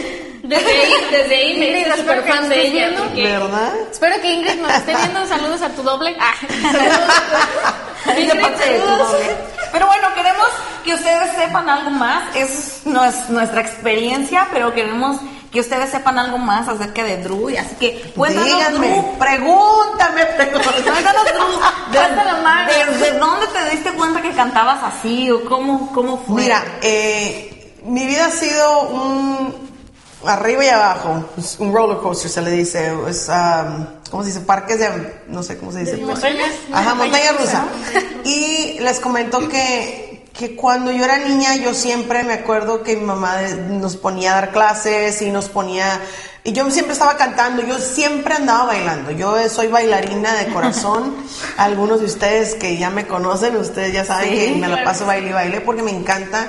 Desde ahí, desde ahí me Ingrid, hice súper fan de ella. porque- ¿verdad? Espero que Ingrid nos esté viendo. Saludos a tu doble. Ah. De parte de tu doble. Pero bueno, queremos que ustedes sepan algo más. Es, no es nuestra experiencia, pero queremos que ustedes sepan algo más acerca de Drew. y Así que cuéntanos, Díganme, Drew. pregúntame, pregúntame. Cuéntanos, Drew. Levanta la mano. ¿Desde dónde te diste cuenta que cantabas así? ¿O cómo, cómo fue? Mira, eh, mi vida ha sido un arriba y abajo, es un roller coaster se le dice, es, um, ¿cómo se dice? Parques de, no sé cómo se dice. montañas. Ajá, montaña rusa. Y les comento que, que cuando yo era niña, yo siempre me acuerdo que mi mamá nos ponía a dar clases y nos ponía, y yo siempre estaba cantando, yo siempre andaba bailando. Yo soy bailarina de corazón. Algunos de ustedes que ya me conocen, ustedes ya saben Sí, que me la paso baile y baile porque me encanta,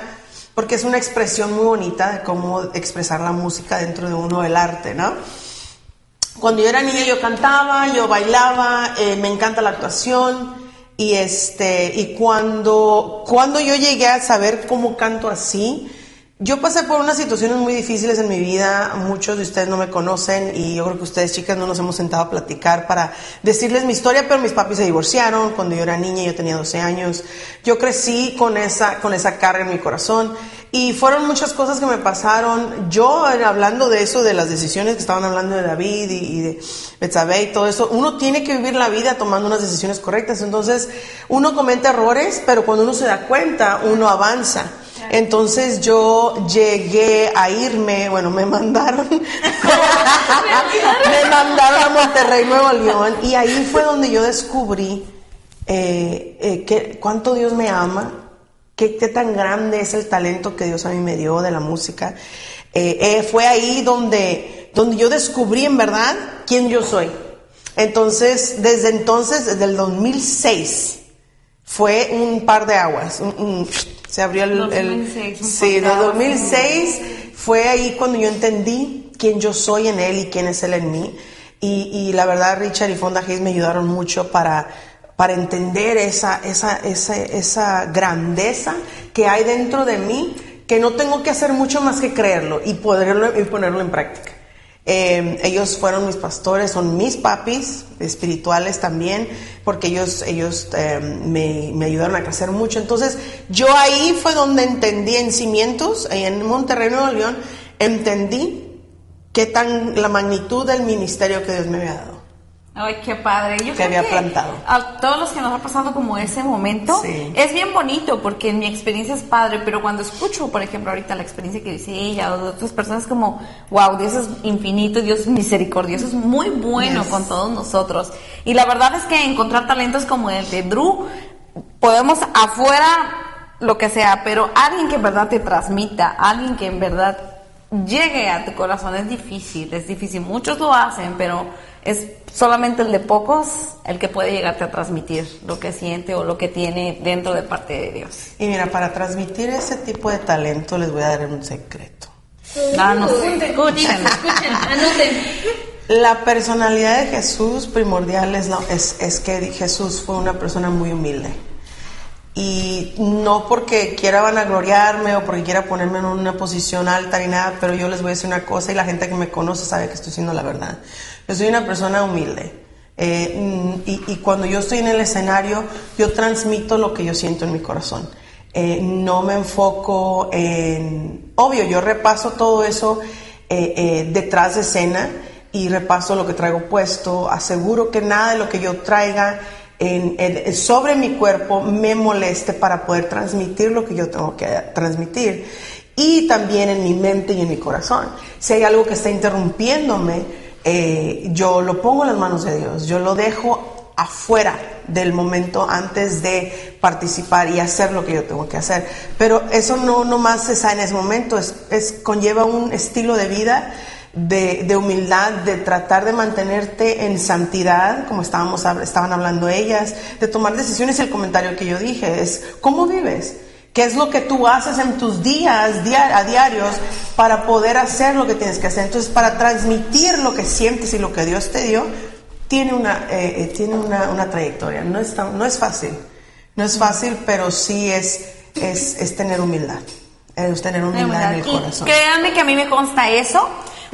porque es una expresión muy bonita de cómo expresar la música dentro de uno, el arte, ¿no? Cuando yo era niña yo cantaba, yo bailaba, eh, me encanta la actuación y este y cuando cuando yo llegué a saber cómo canto así, yo pasé por unas situaciones muy difíciles en mi vida, muchos de ustedes no me conocen y yo creo que ustedes chicas no nos hemos sentado a platicar para decirles mi historia, pero mis papis se divorciaron cuando yo era niña, yo tenía 12 años. Yo crecí con esa con esa carga en mi corazón y fueron muchas cosas que me pasaron. Yo, eh, hablando de eso, de las decisiones que estaban hablando de David y, y de Betsabé y todo eso, uno tiene que vivir la vida tomando unas decisiones correctas. Entonces, uno comete errores, pero cuando uno se da cuenta, uno avanza. Entonces yo llegué a irme, bueno, me mandaron, me mandaron a Monterrey, Nuevo León, y ahí fue donde yo descubrí eh, eh, cuánto Dios me ama, qué, tan grande es el talento que Dios a mí me dio de la música. Eh, eh, fue ahí donde, donde yo descubrí en verdad quién yo soy. Entonces, desde entonces, desde el 2006, fue un par de aguas. un- se abrió el. el- 2006, un sí, aguas. 2006 fue ahí cuando yo entendí quién yo soy en él y quién es él en mí. Y, y la verdad, Richard y Fonda Hayes me ayudaron mucho para, para entender esa, esa, esa, esa grandeza que hay dentro de mí, que no tengo que hacer mucho más que creerlo y, poderlo, y ponerlo en práctica. Eh, ellos fueron mis pastores, son mis papis espirituales también, porque ellos, ellos eh, me, me, ayudaron a crecer mucho. Entonces, yo ahí fue donde entendí en cimientos, en Monterrey, Nuevo León, entendí qué tan la magnitud del ministerio que Dios me había dado. Ay, qué padre. Yo que había plantado. A todos los que nos ha pasado como ese momento, es bien bonito porque en mi experiencia es padre, pero cuando escucho, por ejemplo, ahorita la experiencia que dice ella o de otras personas, como, wow, Dios es infinito, Dios es misericordioso, es muy bueno con todos nosotros. Y la verdad es que encontrar talentos como el de Drew, podemos afuera lo que sea, pero alguien que en verdad te transmita, alguien que en verdad llegue a tu corazón es difícil, es difícil. Muchos lo hacen, pero es solamente el de pocos el que puede llegarte a transmitir lo que siente o lo que tiene dentro de parte de Dios. Y mira, para transmitir ese tipo de talento les voy a dar un secreto. Danos, escuchen, escuchen, anoten. La personalidad de Jesús primordial es, es, es que Jesús fue una persona muy humilde. Y no porque quiera vanagloriarme o porque quiera ponerme en una posición alta ni nada, pero yo les voy a decir una cosa y la gente que me conoce sabe que estoy diciendo la verdad. Yo soy una persona humilde. Eh, y, cuando yo estoy en el escenario, yo transmito lo que yo siento en mi corazón. Eh, no me enfoco en... Obvio, yo repaso todo eso eh, detrás de escena y repaso lo que traigo puesto. Aseguro que nada de lo que yo traiga sobre mi cuerpo me moleste para poder transmitir lo que yo tengo que transmitir. Y también en mi mente y en mi corazón. Si hay algo que está interrumpiéndome, eh, yo lo pongo en las manos de Dios, yo lo dejo afuera del momento antes de participar y hacer lo que yo tengo que hacer. Pero eso no nomás se en ese momento, es, es conlleva un estilo de vida de, de, humildad, de tratar de mantenerte en santidad, como estábamos, estaban hablando ellas, de tomar decisiones. El comentario que yo dije es, ¿cómo vives? ¿Qué es lo que tú haces en tus días a diarios para poder hacer lo que tienes que hacer? Entonces, para transmitir lo que sientes y lo que Dios te dio, tiene una, eh, eh, tiene una, trayectoria. No es, no es fácil. No es fácil, pero sí es, es, tener humildad. Es tener humildad en el corazón. créanme que a mí me consta eso.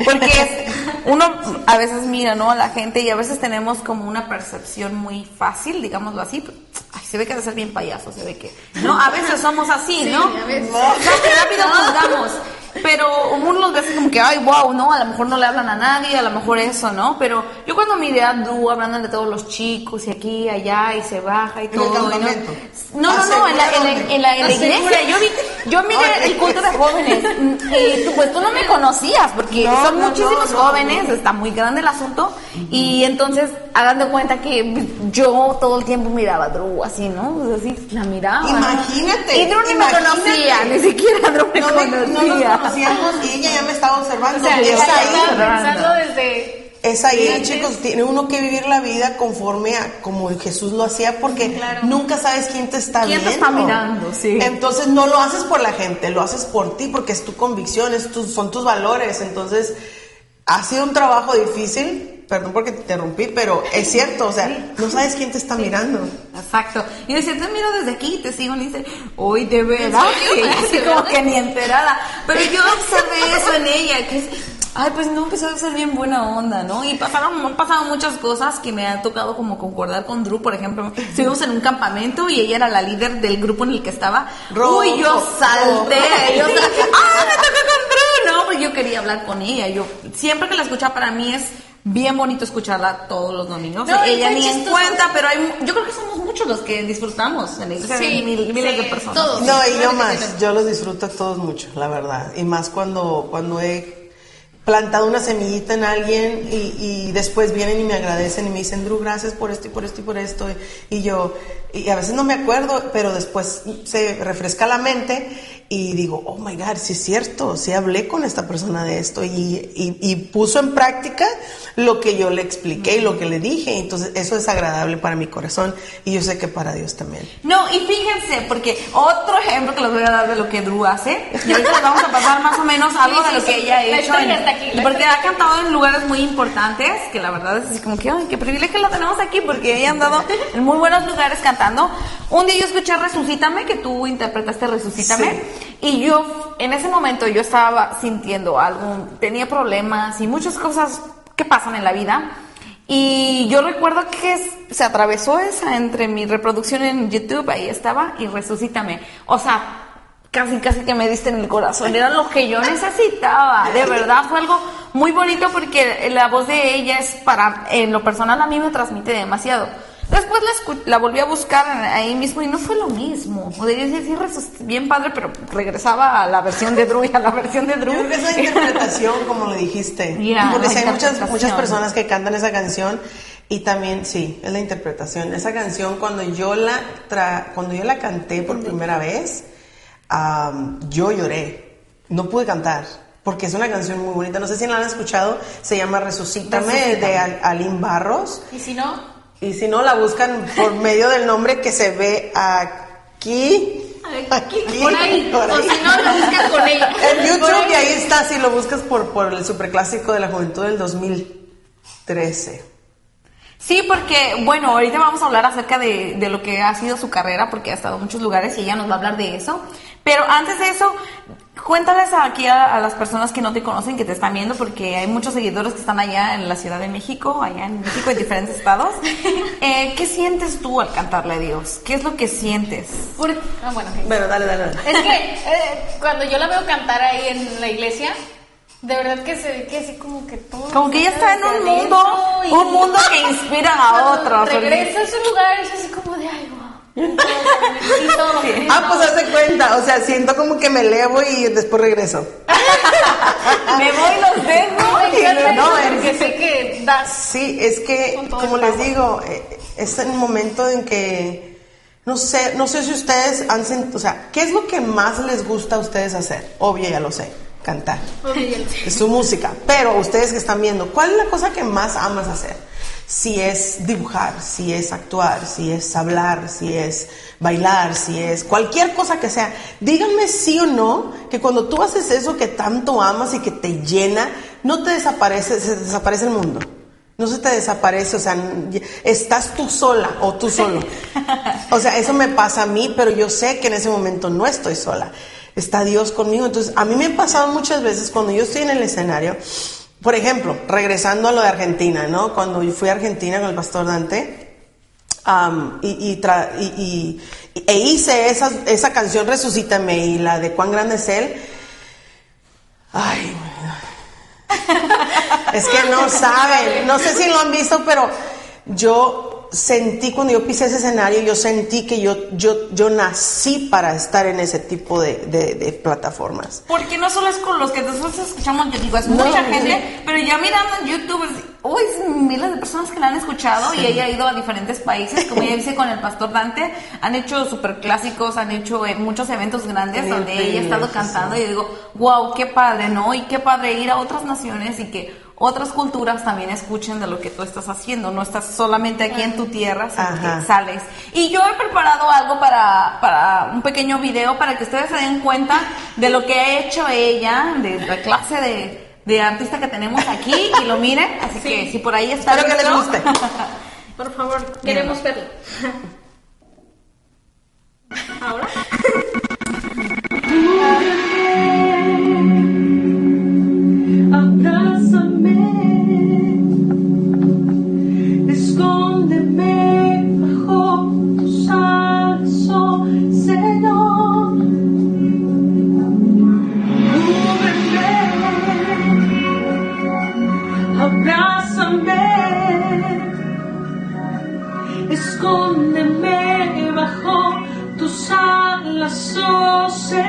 Porque uno a veces mira, ¿no? A la gente y a veces tenemos como una percepción muy fácil, digámoslo así. Se ve que debe ser bien payaso, se ve que. No, a veces somos así, ¿no? a veces. rápido juzgamos. Pero uno los ve así como que, ay, wow, ¿no? A lo mejor no le hablan a nadie, a lo mejor eso, ¿no? Pero yo cuando miré a Du hablando de todos los chicos y aquí, allá, y se baja y todo. ¿En el no, no, no, en la, en la, iglesia. Yo vi, yo miré el culto de jóvenes. Y pues tú no me conocías, porque son muchísimos jóvenes, está muy grande el asunto. Y entonces, hagan de cuenta que yo todo el tiempo miraba a Drew así, ¿no? Pues así, la miraba. Imagínate. Y Drew ni me conocía, ni siquiera Drew me conocía y ella ya me estaba observando. es ahí. desde es ahí, chicos, tiene uno que vivir la vida conforme a como Jesús lo hacía porque nunca sabes quién te está ¿Quién viendo. Te está mirando, sí. Entonces no lo haces por la gente, lo haces por ti porque es tu convicción, es son tus valores. Entonces ha sido un trabajo difícil, perdón porque te interrumpí, pero es cierto, o sea, no sabes quién te está mirando. Exacto. Y decía, te miro desde aquí, te sigo, y dice, hoy de verdad, así como que ni enterada. Pero yo observé eso en ella, que es, ay, pues no empezó a ser bien buena onda, ¿no? Y pasaron, han pasado muchas cosas que me han tocado como concordar con Drew, por ejemplo, estuvimos en un campamento y ella era la líder del grupo en el que estaba. Uy, yo salté, yo salté, ¡ay, me tocó con Drew! No, pues yo quería hablar con ella, yo, siempre que la escuchaba para mí es bien bonito escucharla todos los domingos. Ella ni en cuenta, pero hay, yo creo que somos muchos los que disfrutamos en la sí, miles de personas. Todos, no, y yo más, yo los disfruto todos mucho, la verdad. Y más cuando, cuando he plantado una semillita en alguien y, y, después vienen y me agradecen y me dicen, Drew, gracias por esto y por esto y por esto. Y yo, y a veces no me acuerdo, pero después se refresca la mente y digo, oh my God, sí es cierto, sí hablé con esta persona de esto y, y, puso en práctica lo que yo le expliqué y lo que le dije. Entonces, eso es agradable para mi corazón y yo sé que para Dios también. No, y fíjense, porque otro ejemplo que les voy a dar de lo que Drew hace, y ahorita vamos a pasar más o menos algo de lo que ella ha hecho. Está aquí. Y porque ha cantado en lugares muy importantes, que la verdad es así como que, ay, qué privilegio la tenemos aquí, porque ella ha andado en muy buenos lugares cantando. Un día yo escuché Resucítame, que tú interpretaste Resucítame, y yo, en ese momento, yo estaba sintiendo algo, tenía problemas y muchas cosas que pasan en la vida. Y yo recuerdo que se atravesó esa entre mi reproducción en YouTube, ahí estaba, y Resucítame. O sea, casi casi que me diste en el corazón, era lo que yo necesitaba, de verdad fue algo muy bonito porque la voz de ella es para, en lo personal a mí me transmite demasiado. Después la, escu- la volví a buscar ahí mismo y no fue lo mismo. O sea, sí, bien padre, pero regresaba a la versión de Drew y a la versión de Drew. Yo creo que es la interpretación, como le dijiste. Ya, Porque hay muchas, muchas personas que cantan esa canción y también, sí, es la interpretación. Esa canción, cuando yo la, tra- cuando yo la canté por primera vez, am, yo lloré. No pude cantar. Porque es una canción muy bonita. No sé si la han escuchado. Se llama Resucítame, Resucítame. de Al- Aline Barros. Y si no, Y si no, la buscan por medio del nombre que se ve aquí. Aquí. Por ahí. por O si no, lo buscan con ella. En YouTube y ahí está, si lo buscas por, por el superclásico de la juventud del 2013. Sí, porque, bueno, ahorita vamos a hablar acerca de, de lo que ha sido su carrera, porque ha estado en muchos lugares y ella nos va a hablar de eso. Pero antes de eso, cuéntales aquí a, a las personas que no te conocen, que te están viendo, porque hay muchos seguidores que están allá en la Ciudad de México, allá en México, en diferentes estados. Eh, ¿Qué sientes tú al cantarle a Dios? ¿Qué es lo que sientes? por- ah, bueno, dale, dale. dale. Es que eh, cuando yo la veo cantar ahí en la iglesia, de verdad que se ve que así como que todo. Como que ella está en un mundo, y- un mundo que inspira a otros. Regresa a su lugar, es así como de ay, Ah, pues haz de cuenta, o sea, siento como que me elevo y después regreso. Me voy, los dejo. Encanta no, es- porque sé que das. Sí, es que, como les digo, eh, es el momento en que, no sé, no sé si ustedes han sentido, o sea, ¿qué es lo que más les gusta a ustedes hacer? Obvio, ya lo sé, cantar. Es su música. Pero ustedes que están viendo, ¿cuál es la cosa que más amas hacer? Si es dibujar, si es actuar, si es hablar, si es bailar, si es cualquier cosa que sea. Díganme sí o no que cuando tú haces eso que tanto amas y que te llena, no te desaparece, se desaparece el mundo. No se te desaparece, o sea, estás tú sola o tú solo. O sea, eso me pasa a mí, pero yo sé que en ese momento no estoy sola. Está Dios conmigo. Entonces, a mí me ha pasado muchas veces cuando yo estoy en el escenario, por ejemplo, regresando a lo de Argentina, ¿no? Cuando yo fui a Argentina con el pastor Dante, y- e hice esa, esa canción Resucítame y la de Cuán grande es Él. Ay, es que no saben, no sé si lo han visto, pero yo sentí cuando yo pisé ese escenario, yo sentí que yo, yo, yo nací para estar en ese tipo de, de- de plataformas. Porque no solo es con los que nosotros escuchamos, yo digo, es No, mucha sí. gente, pero ya mirando en YouTube, uy, es miles de personas que la han escuchado y ella ha ido a diferentes países, como ella dice con el pastor Dante, han hecho super clásicos, han hecho eh, muchos eventos grandes donde ella ha estado cantando y yo digo, wow, qué padre, ¿no? Y qué padre ir a otras naciones y que otras culturas también escuchen de lo que tú estás haciendo, no estás solamente aquí en tu tierra, sino Ajá. que sales. Y yo he preparado algo para, para un pequeño video para que ustedes se den cuenta de lo que ha hecho ella, de la clase de, de artista que tenemos aquí y lo miren. Así que si por ahí está. Espero que les guste. Por favor, queremos verlo. Ahora. Señor.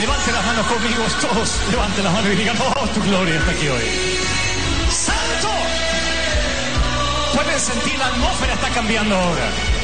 Levante las manos conmigo, todos levanten las manos y digan, oh, tu gloria está aquí hoy. ¡Santo! Pueden sentir la atmósfera está cambiando ahora.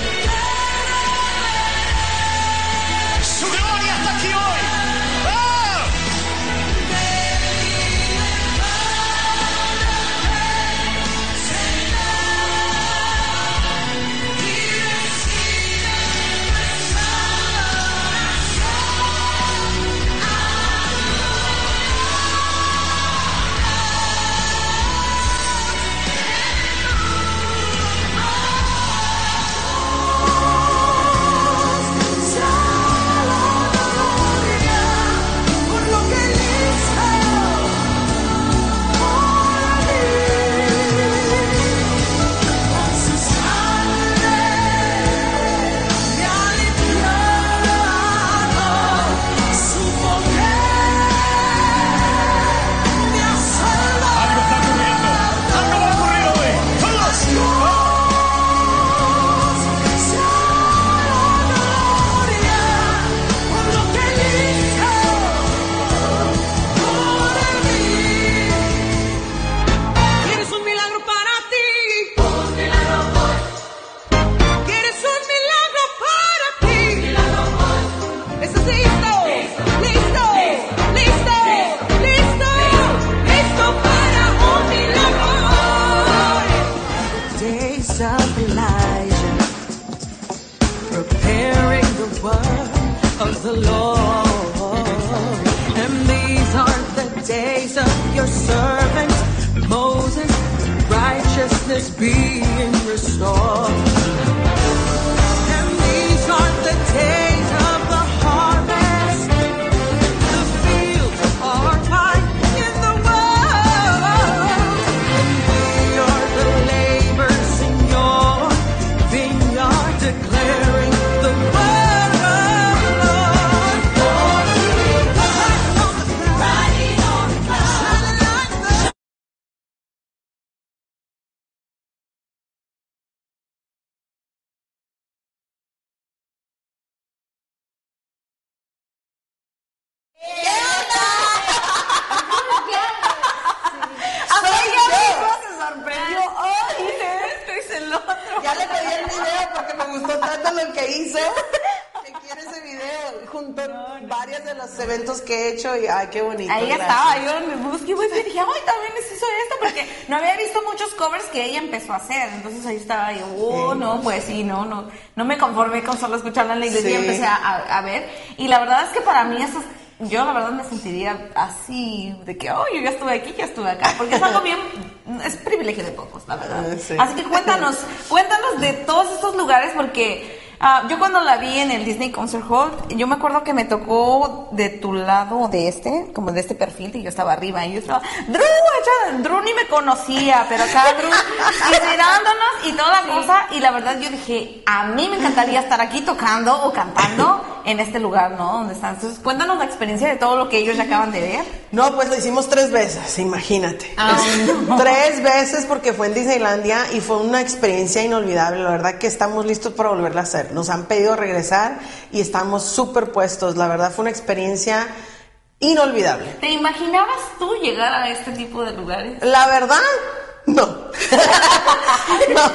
Los eventos que he hecho y ay, qué bonito. Ahí gracias. estaba, yo me busqué y dije, ay, también les hizo esto, porque no había visto muchos covers que ella empezó a hacer, entonces ahí estaba yo, oh, no, pues sí, no, no, no me conformé con solo escucharla en la iglesia y Sí. empecé a, a- a ver, y la verdad es que para mí eso, es- yo la verdad me sentiría así, de que, oh, yo ya estuve aquí, ya estuve acá, porque es algo bien, es privilegio de pocos, la verdad. Ah, sí. Así que cuéntanos, cuéntanos de todos estos lugares, porque... ah, yo cuando la vi en el Disney Concert Hall, yo me acuerdo que me tocó de tu lado, de este, como de este perfil, y yo estaba arriba, y yo estaba, Drew, Drew ni me conocía, pero acá Drew, y mirándonos y toda la cosa, y la verdad yo dije, a mí me encantaría estar aquí tocando o cantando en este lugar, ¿no? Donde están. Entonces, cuéntanos la experiencia de todo lo que ellos ya acaban de ver. No, pues lo hicimos tres veces, imagínate. Tres veces porque fue en Disneylandia y fue una experiencia inolvidable. La verdad que estamos listos para volverla a hacer. Nos han pedido regresar y estamos súper puestos. La verdad fue una experiencia inolvidable. ¿Te imaginabas tú llegar a este tipo de lugares? La verdad, no. no.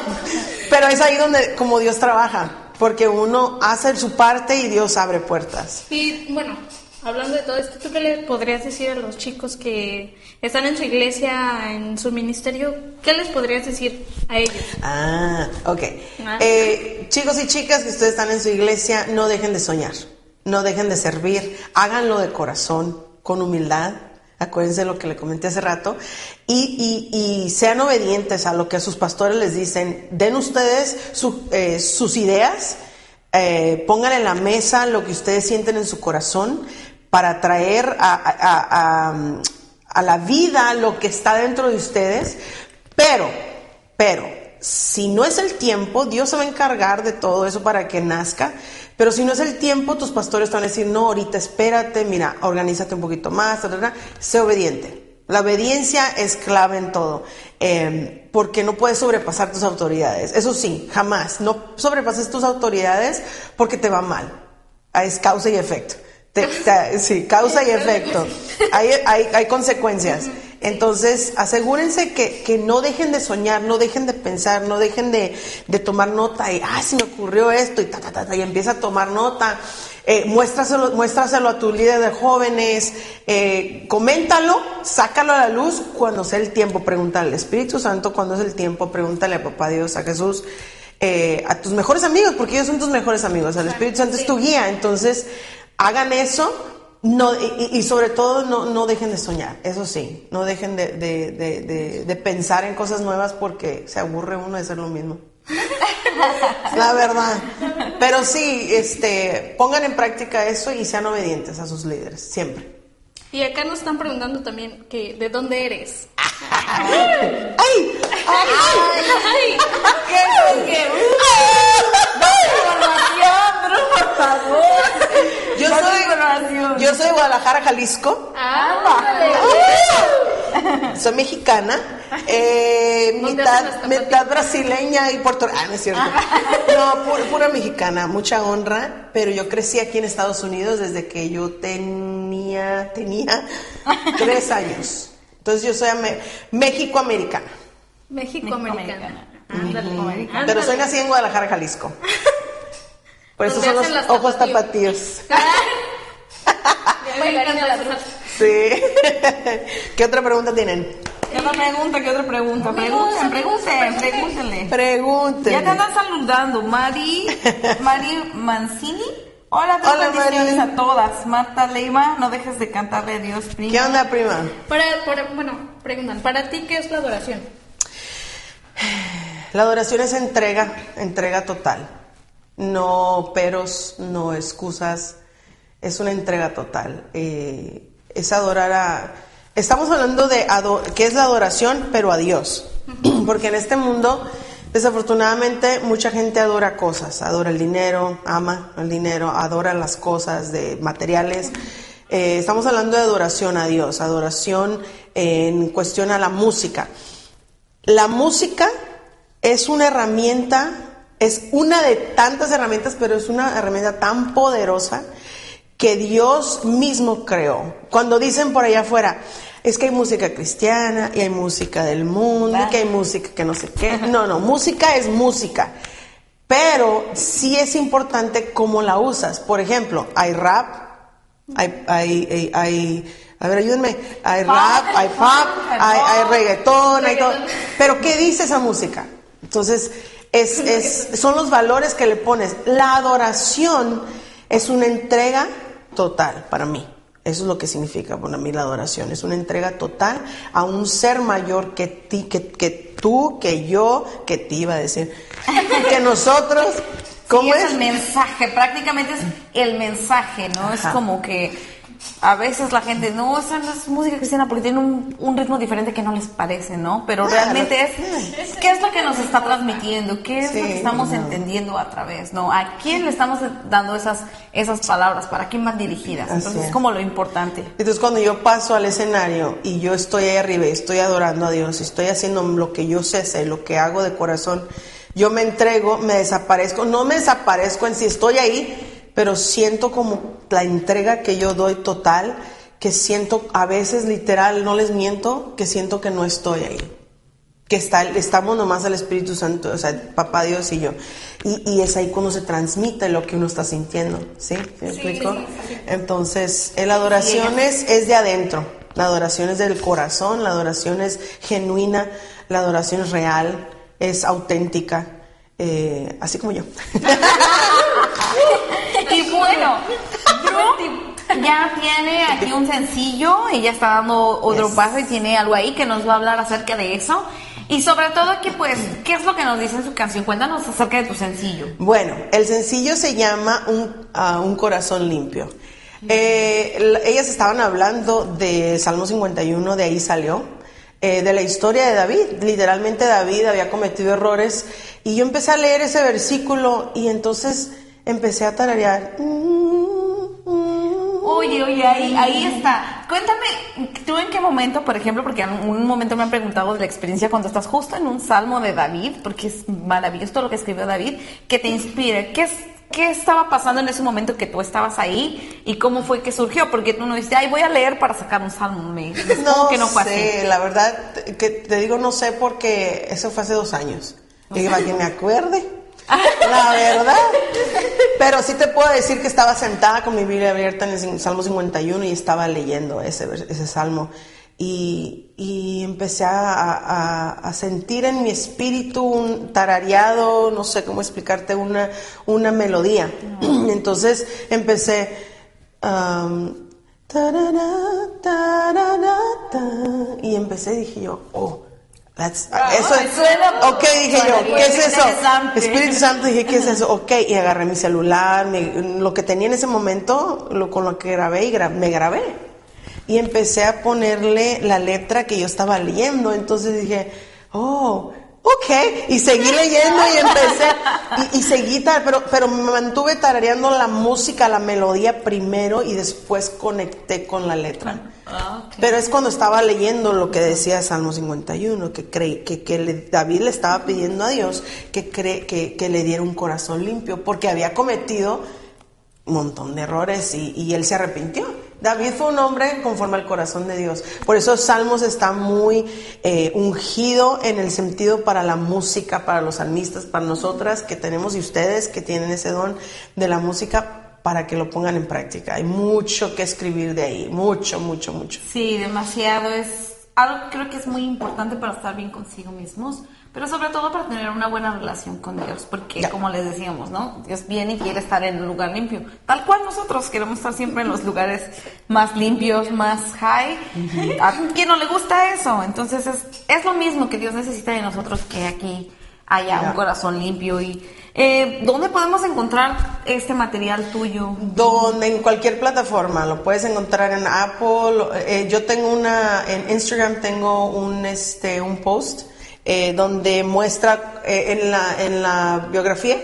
Pero es ahí donde como Dios trabaja, porque uno hace su parte y Dios abre puertas. Y bueno, hablando de todo esto, ¿tú qué le podrías decir a los chicos que están en su iglesia, en su ministerio? ¿Qué les podrías decir a ellos? Ah, ok. Ah. Eh, chicos y chicas que ustedes están en su iglesia, no dejen de soñar, no dejen de servir, háganlo de corazón, con humildad. Acuérdense lo que le comenté hace rato. Y, y- y sean obedientes a lo que sus pastores les dicen. Den ustedes su- eh, sus ideas, eh, pongan en la mesa lo que ustedes sienten en su corazón para traer a, a- a- la vida lo que está dentro de ustedes. Pero, pero, si no es el tiempo, Dios se va a encargar de todo eso para que nazca. Pero si no es el tiempo, tus pastores te van a decir, no, ahorita espérate, mira, organízate un poquito más, ta, ta, ta". sé obediente. La obediencia es clave en todo, eh, porque no puedes sobrepasar tus autoridades. Eso sí, jamás. No sobrepases tus autoridades porque te va mal. Es causa y efecto. Te- sí, causa y efecto. Hay, hay, hay consecuencias. Entonces, asegúrense que, que no dejen de soñar, no dejen de pensar, no dejen de, de tomar nota y, ah, se me ocurrió esto y ta, ta, ta, ta, y empieza a tomar nota. Eh, muéstraselo, muéstraselo a tu líder de jóvenes, eh, coméntalo, sácalo a la luz cuando sea el tiempo, pregúntale al Espíritu Santo cuando es el tiempo, pregúntale a Papá Dios, a Jesús, eh, a tus mejores amigos, porque ellos son tus mejores amigos, el Espíritu Santo es tu guía, entonces hagan eso no, y, sobre todo no, no dejen de soñar, eso sí, no dejen de, de- de- de- pensar en cosas nuevas porque se aburre uno de hacer lo mismo. La verdad. Pero sí, este, pongan en práctica eso y sean obedientes a sus líderes, siempre. Y acá nos están preguntando también que de dónde eres. ¡Ay! ¡Ay! Ay, ¿Qué? ¿Qué? información, Drew, por favor. Yo soy, yo soy Guadalajara, Jalisco. ándale. Soy mexicana, eh, ¿Dónde mitad, brasileña y puerto Ah, no es cierto. No, pu- pura, mexicana, mucha honra, pero yo crecí aquí en Estados Unidos desde que yo tenía, tenía tres años. Entonces yo soy ame- México-americana, México americana. Ándale. México-americana. pero soy nacida en Guadalajara, Jalisco. Por eso son los ojos tapatíos. tapatíos. Me encanta la fruta. Sí. ¿Qué otra pregunta tienen? ¿Qué otra pregunta? ¿Qué otra pregunta? Pregunten, pregunten, pregúntenle. Pregunten. Ya te andan saludando. Mari, Mari Mancini Hola, Hola, bendiciones Mari. a todas. Marta Leiva, no dejes de cantarle a Dios, prima. ¿Qué onda, prima? Para, para- bueno, preguntan, ¿para ti qué es la adoración? La adoración es entrega, entrega total. No peros, no excusas. Es una entrega total. Eh, es adorar a... Estamos hablando de qué es la adoración, pero a Dios. Porque en este mundo, desafortunadamente, mucha gente adora cosas. Adora el dinero, ama el dinero, adora las cosas de materiales. Eh, estamos hablando de adoración a Dios, adoración en cuestión a la música. La música es una herramienta, es una de tantas herramientas, pero es una herramienta tan poderosa que Dios mismo creó. Cuando dicen por allá afuera, es que hay música cristiana y hay música del mundo, y que hay música que no sé qué. No, no, música es música. Pero sí es importante cómo la usas. Por ejemplo, hay rap, hay, hay, hay, hay- a ver, ayúdenme, hay rap, hay pop, hay, hay reggaetón, hay todo. Pero ¿qué dice esa música? Entonces, es, es, son los valores que le pones. La adoración es una entrega total para mí. Eso es lo que significa para mí la adoración. Es una entrega total a un ser mayor que ti, que, que tú, que yo, que ti iba a decir, que nosotros. ¿Cómo Sí, es es? el mensaje, prácticamente es el mensaje, ¿no? Es como que a veces la gente, no, esa no es música cristiana porque tiene un, un ritmo diferente que no les parece, ¿no? Pero realmente es, ¿qué es lo que nos está transmitiendo? ¿Qué es lo que estamos no. entendiendo a través, ¿no? ¿A quién le estamos dando esas, esas palabras? ¿Para quién van dirigidas? Entonces es es. como lo importante. Entonces cuando yo paso al escenario y yo estoy ahí arriba y estoy adorando a Dios, estoy haciendo lo que yo sé hacer, lo que hago de corazón, yo me entrego, me desaparezco, no me desaparezco en sí, estoy ahí, pero siento como la entrega que yo doy total, que siento a veces literal, no les miento, que siento que no estoy ahí. Que está, estamos nomás al Espíritu Santo, o sea, Papá Dios y yo. Y, y es ahí cuando se transmite lo que uno está sintiendo, ¿sí? ¿Me explico? Entonces, eh, la adoración es, es de adentro, la adoración es del corazón, la adoración es genuina, la adoración es real, es auténtica, eh, así como yo. Y bueno, Drew ya tiene aquí un sencillo y ya está dando otro Yes. paso y tiene algo ahí que nos va a hablar acerca de eso. Y sobre todo que pues, ¿qué es lo que nos dice en su canción? Cuéntanos acerca de tu sencillo. Bueno, el sencillo se llama Un, ah, un corazón limpio. Eh, ellas estaban hablando de Salmo 51, de ahí salió, eh, de la historia de David. Literalmente David había cometido errores y yo empecé a leer ese versículo y entonces empecé a tararear. Oye, oye, ahí, ahí está. Cuéntame, ¿tú en qué momento, por ejemplo, porque en un momento me han preguntado de la experiencia cuando estás justo en un salmo de David, porque es maravilloso todo lo que escribió David, que te inspira? ¿Qué, es, ¿Qué estaba pasando en ese momento que tú estabas ahí y cómo fue que surgió? Porque tú no dijiste, ay, voy a leer para sacar un salmo. Me, No, que no fue sé, así. la verdad que te digo no sé porque eso fue hace dos años. Y para que me acuerde. La verdad. Pero sí te puedo decir que estaba sentada con mi Biblia abierta en el Salmo 51 y estaba leyendo ese, ese salmo. Y, y empecé a, a- a sentir en mi espíritu un tarareado, no sé cómo explicarte, una, una melodía. Entonces empecé... um, tarara, tarara, ta, y empecé dije yo, oh, that's- eso es, suena- ok, dije yo, ¿qué es eso? Espíritu Santo, dije, ¿qué es eso? Ok, y agarré mi celular, lo que tenía en ese momento, lo, con lo que grabé y gra- me grabé. Y empecé a ponerle la letra que yo estaba leyendo, entonces dije, oh, ok, y seguí leyendo y empecé, y, y seguí, pero, pero me mantuve tarareando la música, la melodía primero y después conecté con la letra. Pero es cuando estaba leyendo lo que decía Salmo 51, que, cre- que, que le- David le estaba pidiendo a Dios que, cree, que, que le diera un corazón limpio, porque había cometido un montón de errores y, y él se arrepintió. David fue un hombre conforme al corazón de Dios. Por eso Salmos está muy eh, ungido en el sentido para la música, para los salmistas, para nosotras que tenemos y ustedes que tienen ese don de la música para que lo pongan en práctica. Hay mucho que escribir de ahí, mucho, mucho, mucho. Sí, demasiado. Es algo que creo que es muy importante para estar bien consigo mismos, Pero sobre todo para tener una buena relación con Dios, porque Ya. como les decíamos, ¿no? Dios viene y quiere estar en un lugar limpio. Tal cual nosotros queremos estar siempre en los lugares más limpios, más high. ¿A quién no le gusta eso? Entonces es, es lo mismo que Dios necesita de nosotros que aquí haya Ya. un corazón limpio. y eh, ¿Dónde podemos encontrar este material tuyo? Donde en cualquier plataforma lo puedes encontrar en Apple. eh, yo tengo una en Instagram tengo un este un post eh, donde muestra eh, en la en la biografía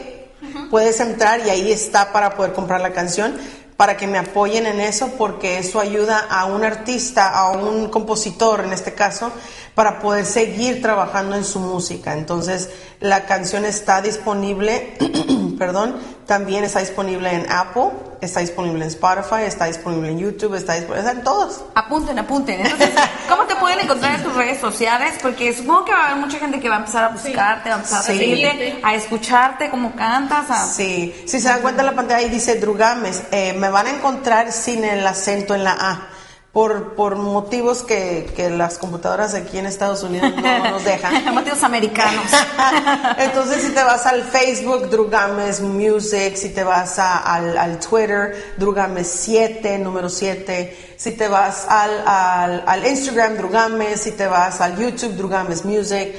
puedes entrar y ahí está para poder comprar la canción para que me apoyen en eso porque eso ayuda a un artista, a un compositor en este caso, para poder seguir trabajando en su música. Entonces, la canción está disponible, perdón, también está disponible en Apple, está disponible en Spotify, está disponible en YouTube, está disponible en todos. Apunten, apunten. Entonces, ¿cómo te pueden encontrar en tus redes sociales? Porque supongo que va a haber mucha gente que va a empezar a buscarte, va a empezar Sí. a seguirte, a escucharte cómo cantas. A... Sí, si se dan cuenta en la pantalla ahí dice Drugames, eh, me van a encontrar sin el acento en la A. Por, por motivos que, que las computadoras aquí en Estados Unidos no nos dejan. Motivos americanos. Entonces, si te vas al Facebook, Drugames Music, si te vas a- al, al Twitter, Drugames 7, número 7, si te vas al, al, al Instagram, Drugames, si te vas al YouTube, Drugames Music,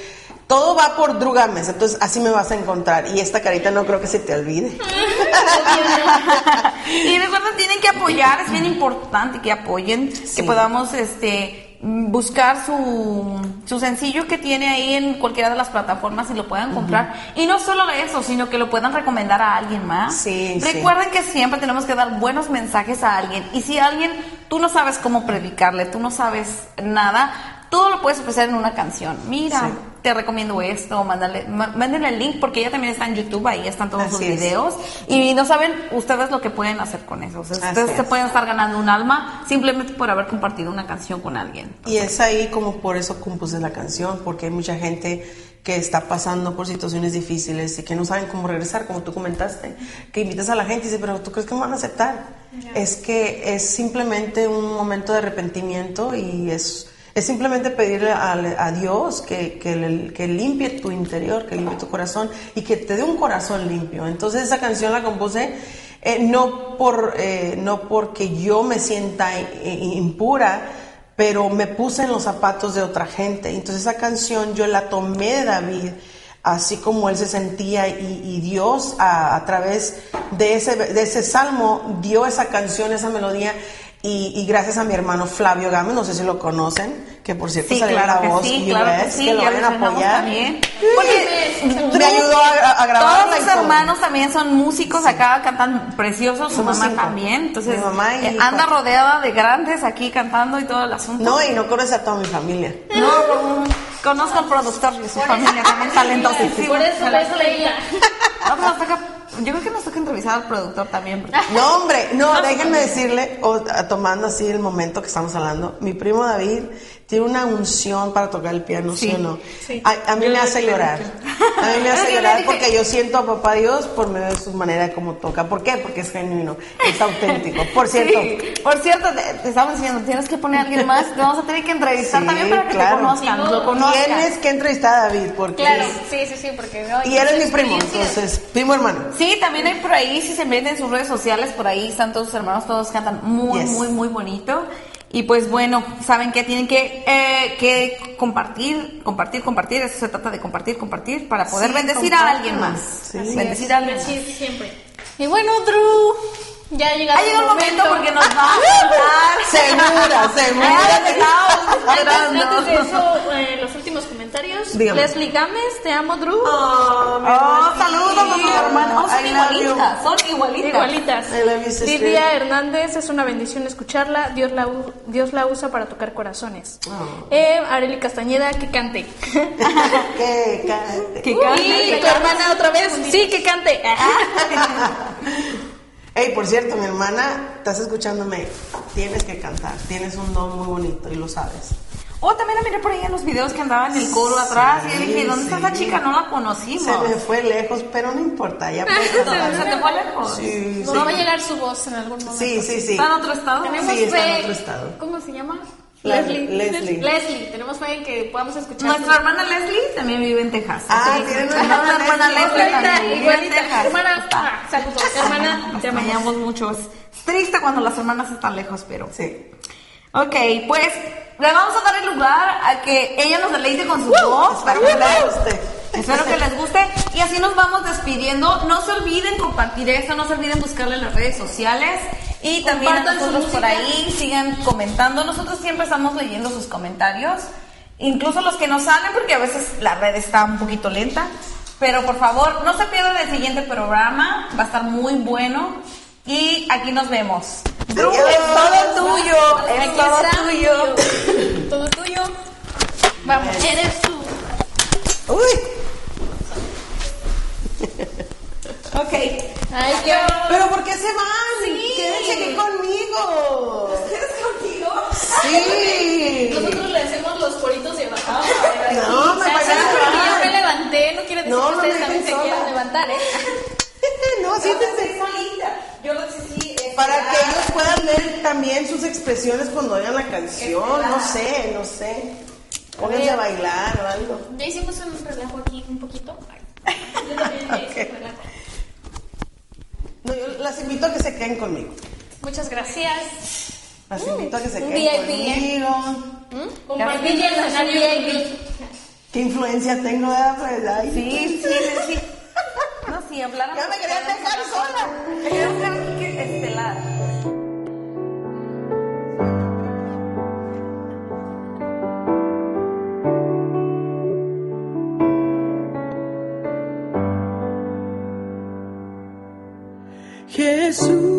todo va por Drugames, entonces así me vas a encontrar. Y esta carita no creo que se te olvide. y recuerden, tienen que apoyar, es bien importante que apoyen, que podamos este buscar su, su sencillo que tiene ahí en cualquiera de las plataformas y lo puedan comprar. Y no solo eso, sino que lo puedan recomendar a alguien más. Sí, sí. Recuerden que siempre tenemos que dar buenos mensajes a alguien. Y si alguien, tú no sabes cómo predicarle, tú no sabes nada, todo lo puedes ofrecer en una canción. Mira, Sí. te recomiendo esto, mándale, má- mándenle el link porque ella también está en YouTube, ahí están todos sus Así es. videos. Y no saben ustedes lo que pueden hacer con eso. O sea, ustedes se es. pueden estar ganando un alma simplemente por haber compartido una canción con alguien. Y es ahí como por eso compuse la canción, porque hay mucha gente que está pasando por situaciones difíciles y que no saben cómo regresar, como tú comentaste, que invitas a la gente y dices, pero ¿tú crees que me van a aceptar? Es que es simplemente un momento de arrepentimiento y es, es simplemente pedirle a, a Dios que, que, limpie tu interior, que limpie tu corazón y que te dé un corazón limpio. Entonces esa canción la compuse eh, no, por, eh, no porque yo me sienta i- impura, pero me puse en los zapatos de otra gente. Entonces esa canción yo la tomé de David, así como él se sentía y, y Dios a, a través de ese, de ese salmo dio esa canción, esa melodía. Y, y gracias a mi hermano Flavio Gámez, no sé si lo conocen, que por cierto Sí, salió claro la que voz sí, US, claro que sí, lo lo a apoyar. también. me ayudó a, a grabarla Todos y todo. hermanos también son músicos, acá cantan preciosos, su mamá cinco. también, entonces Mi mamá y eh, anda rodeada de grandes aquí cantando y todo el asunto. No, y no conoce a toda mi familia. No, conozco al productor y su familia también talentosísima. Por eso, por eso leía. Pero nos toca- yo creo que nos toca entrevistar al productor también. porque- No, hombre, no, déjenme decirle, o, a- tomando así el momento que estamos hablando, mi primo David tiene una unción para tocar el piano, ¿sí, o no? sí. A, a mí Yo me hace llorar. que- A mí me hace llorar porque yo siento a papá Dios por medio de su manera de cómo toca. ¿Por qué? Porque es genuino, es auténtico. Por cierto, Sí. Por cierto, te, te estamos diciendo, tienes que poner a alguien más, te vamos a tener que entrevistar Sí, también para que claro. te conozcan, lo conozcan. tienes que entrevistar a David porque Claro, sí, sí, sí, porque... y él es mi primo, entonces, primo hermano. Sí, también hay por ahí, si se meten en sus redes sociales, por ahí están todos sus hermanos, todos cantan muy, Yes. muy, muy bonito. Y pues bueno, saben que tienen que, eh, que compartir, compartir, compartir, eso se trata de compartir, compartir, para poder Sí, bendecir a alguien más. Sí. Bendecir a alguien más. Sí, siempre. Y bueno, Drew, ya ha llegado Ha llegado el momento porque nos va a contar. Segura, segura. Antes, esperando. antes de eso, eh, los últimos comentarios. Dígame. Leslie Gámez, te amo, Drew. Oh, mi Oh, saludos a tus hermanos. Oh, son igualitas, son igualitas. Igualitas. I love you, sister. Lidia Hernández, es una bendición escucharla. Dios la, u- Dios la usa para tocar corazones. Oh. Eh, Areli Castañeda, que cante. Que cante. Que y cante. tu hermana otra vez, sí, que cante. Hey, por cierto, mi hermana, estás escuchándome. Tienes que cantar. Tienes un don muy bonito y lo sabes. Oh, también la miré por ahí en los videos que andaba en el coro atrás y dije, ¿dónde está esa chica? No la conocimos. Se me fue lejos, pero no importa. Ya puedes ¿Se, te fue lejos? Sí, no sí. va a llegar su voz en algún momento. Sí, sí, sí. ¿Está en otro estado? Tenemos Sí, está en otro estado. ¿Cómo se llama? Leslie. Leslie. Leslie. Tenemos fe en que podamos escuchar. Nuestra hermana Leslie también vive en Texas. Ah, Sí, una hermana hermana Leslie. Vive en Igualita, Texas. hermana. ah, Saludos, hermana. Nos Te amamos. mucho. Es triste cuando las hermanas están lejos, pero... Sí. Ok, pues le vamos a dar el lugar a que ella nos deleite con su voz. Espero que les guste. Espero que les guste. Y así nos vamos despidiendo. No se olviden compartir esto, no se olviden buscarle en las redes sociales. Y también a nosotros por ahí sigan comentando. Nosotros siempre estamos leyendo sus comentarios. Incluso los que nos salen, porque a veces la red está un poquito lenta. Pero por favor, no se pierdan el siguiente programa. Va a estar muy bueno. Y aquí nos vemos. Drew, es todo tuyo. Es Aquí todo tuyo. Todo tuyo. Vamos. Eres tú. Uy. Ok. Ay, ¿Pero por qué se van? Conmigo. ¿Quieres contigo? Sí. Nosotros le hacemos los coritos de abajo. No, me porque mal. yo me levanté, no quiere decir No, que no ustedes también dejen se sola. quieran levantar, ¿eh? No, siéntense. Yo lo sé, sí. este, Para que ellos puedan ver también sus expresiones cuando oigan la canción. No sé, no sé. Pónganse a bailar o algo. Ya hicimos un relajo aquí un poquito. Yo también relajo. No, yo las invito a que se queden conmigo. Muchas gracias. Las invito a que se queden VIP, conmigo. Compartir el escenario ¿Qué influencia tengo? verdad? Pues, ay. Sí, sí, sí. No, si habláramos. Ya me querían dejar sola. Quería estelar. Jesús,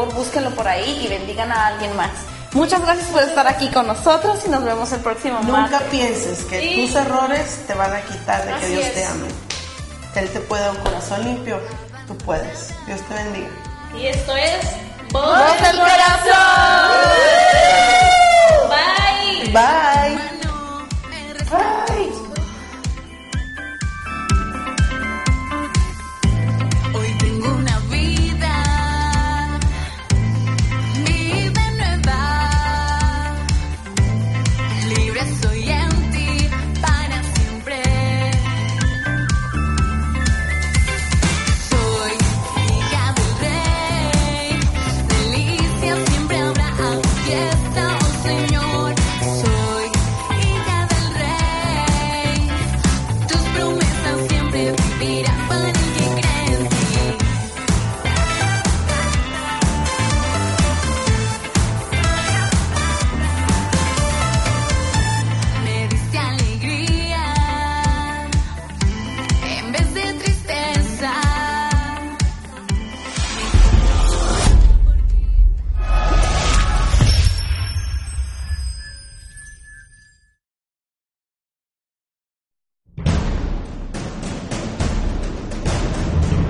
favor búsquenlo por ahí y bendigan a alguien más. Muchas gracias por estar aquí con nosotros y nos vemos el próximo Nunca pienses que tus errores te van a quitar de que Dios te ame. Él te puede dar un corazón limpio, tú puedes. Dios te bendiga. Y esto es Voz, Voz del Corazón. corazón. Bye. Bye.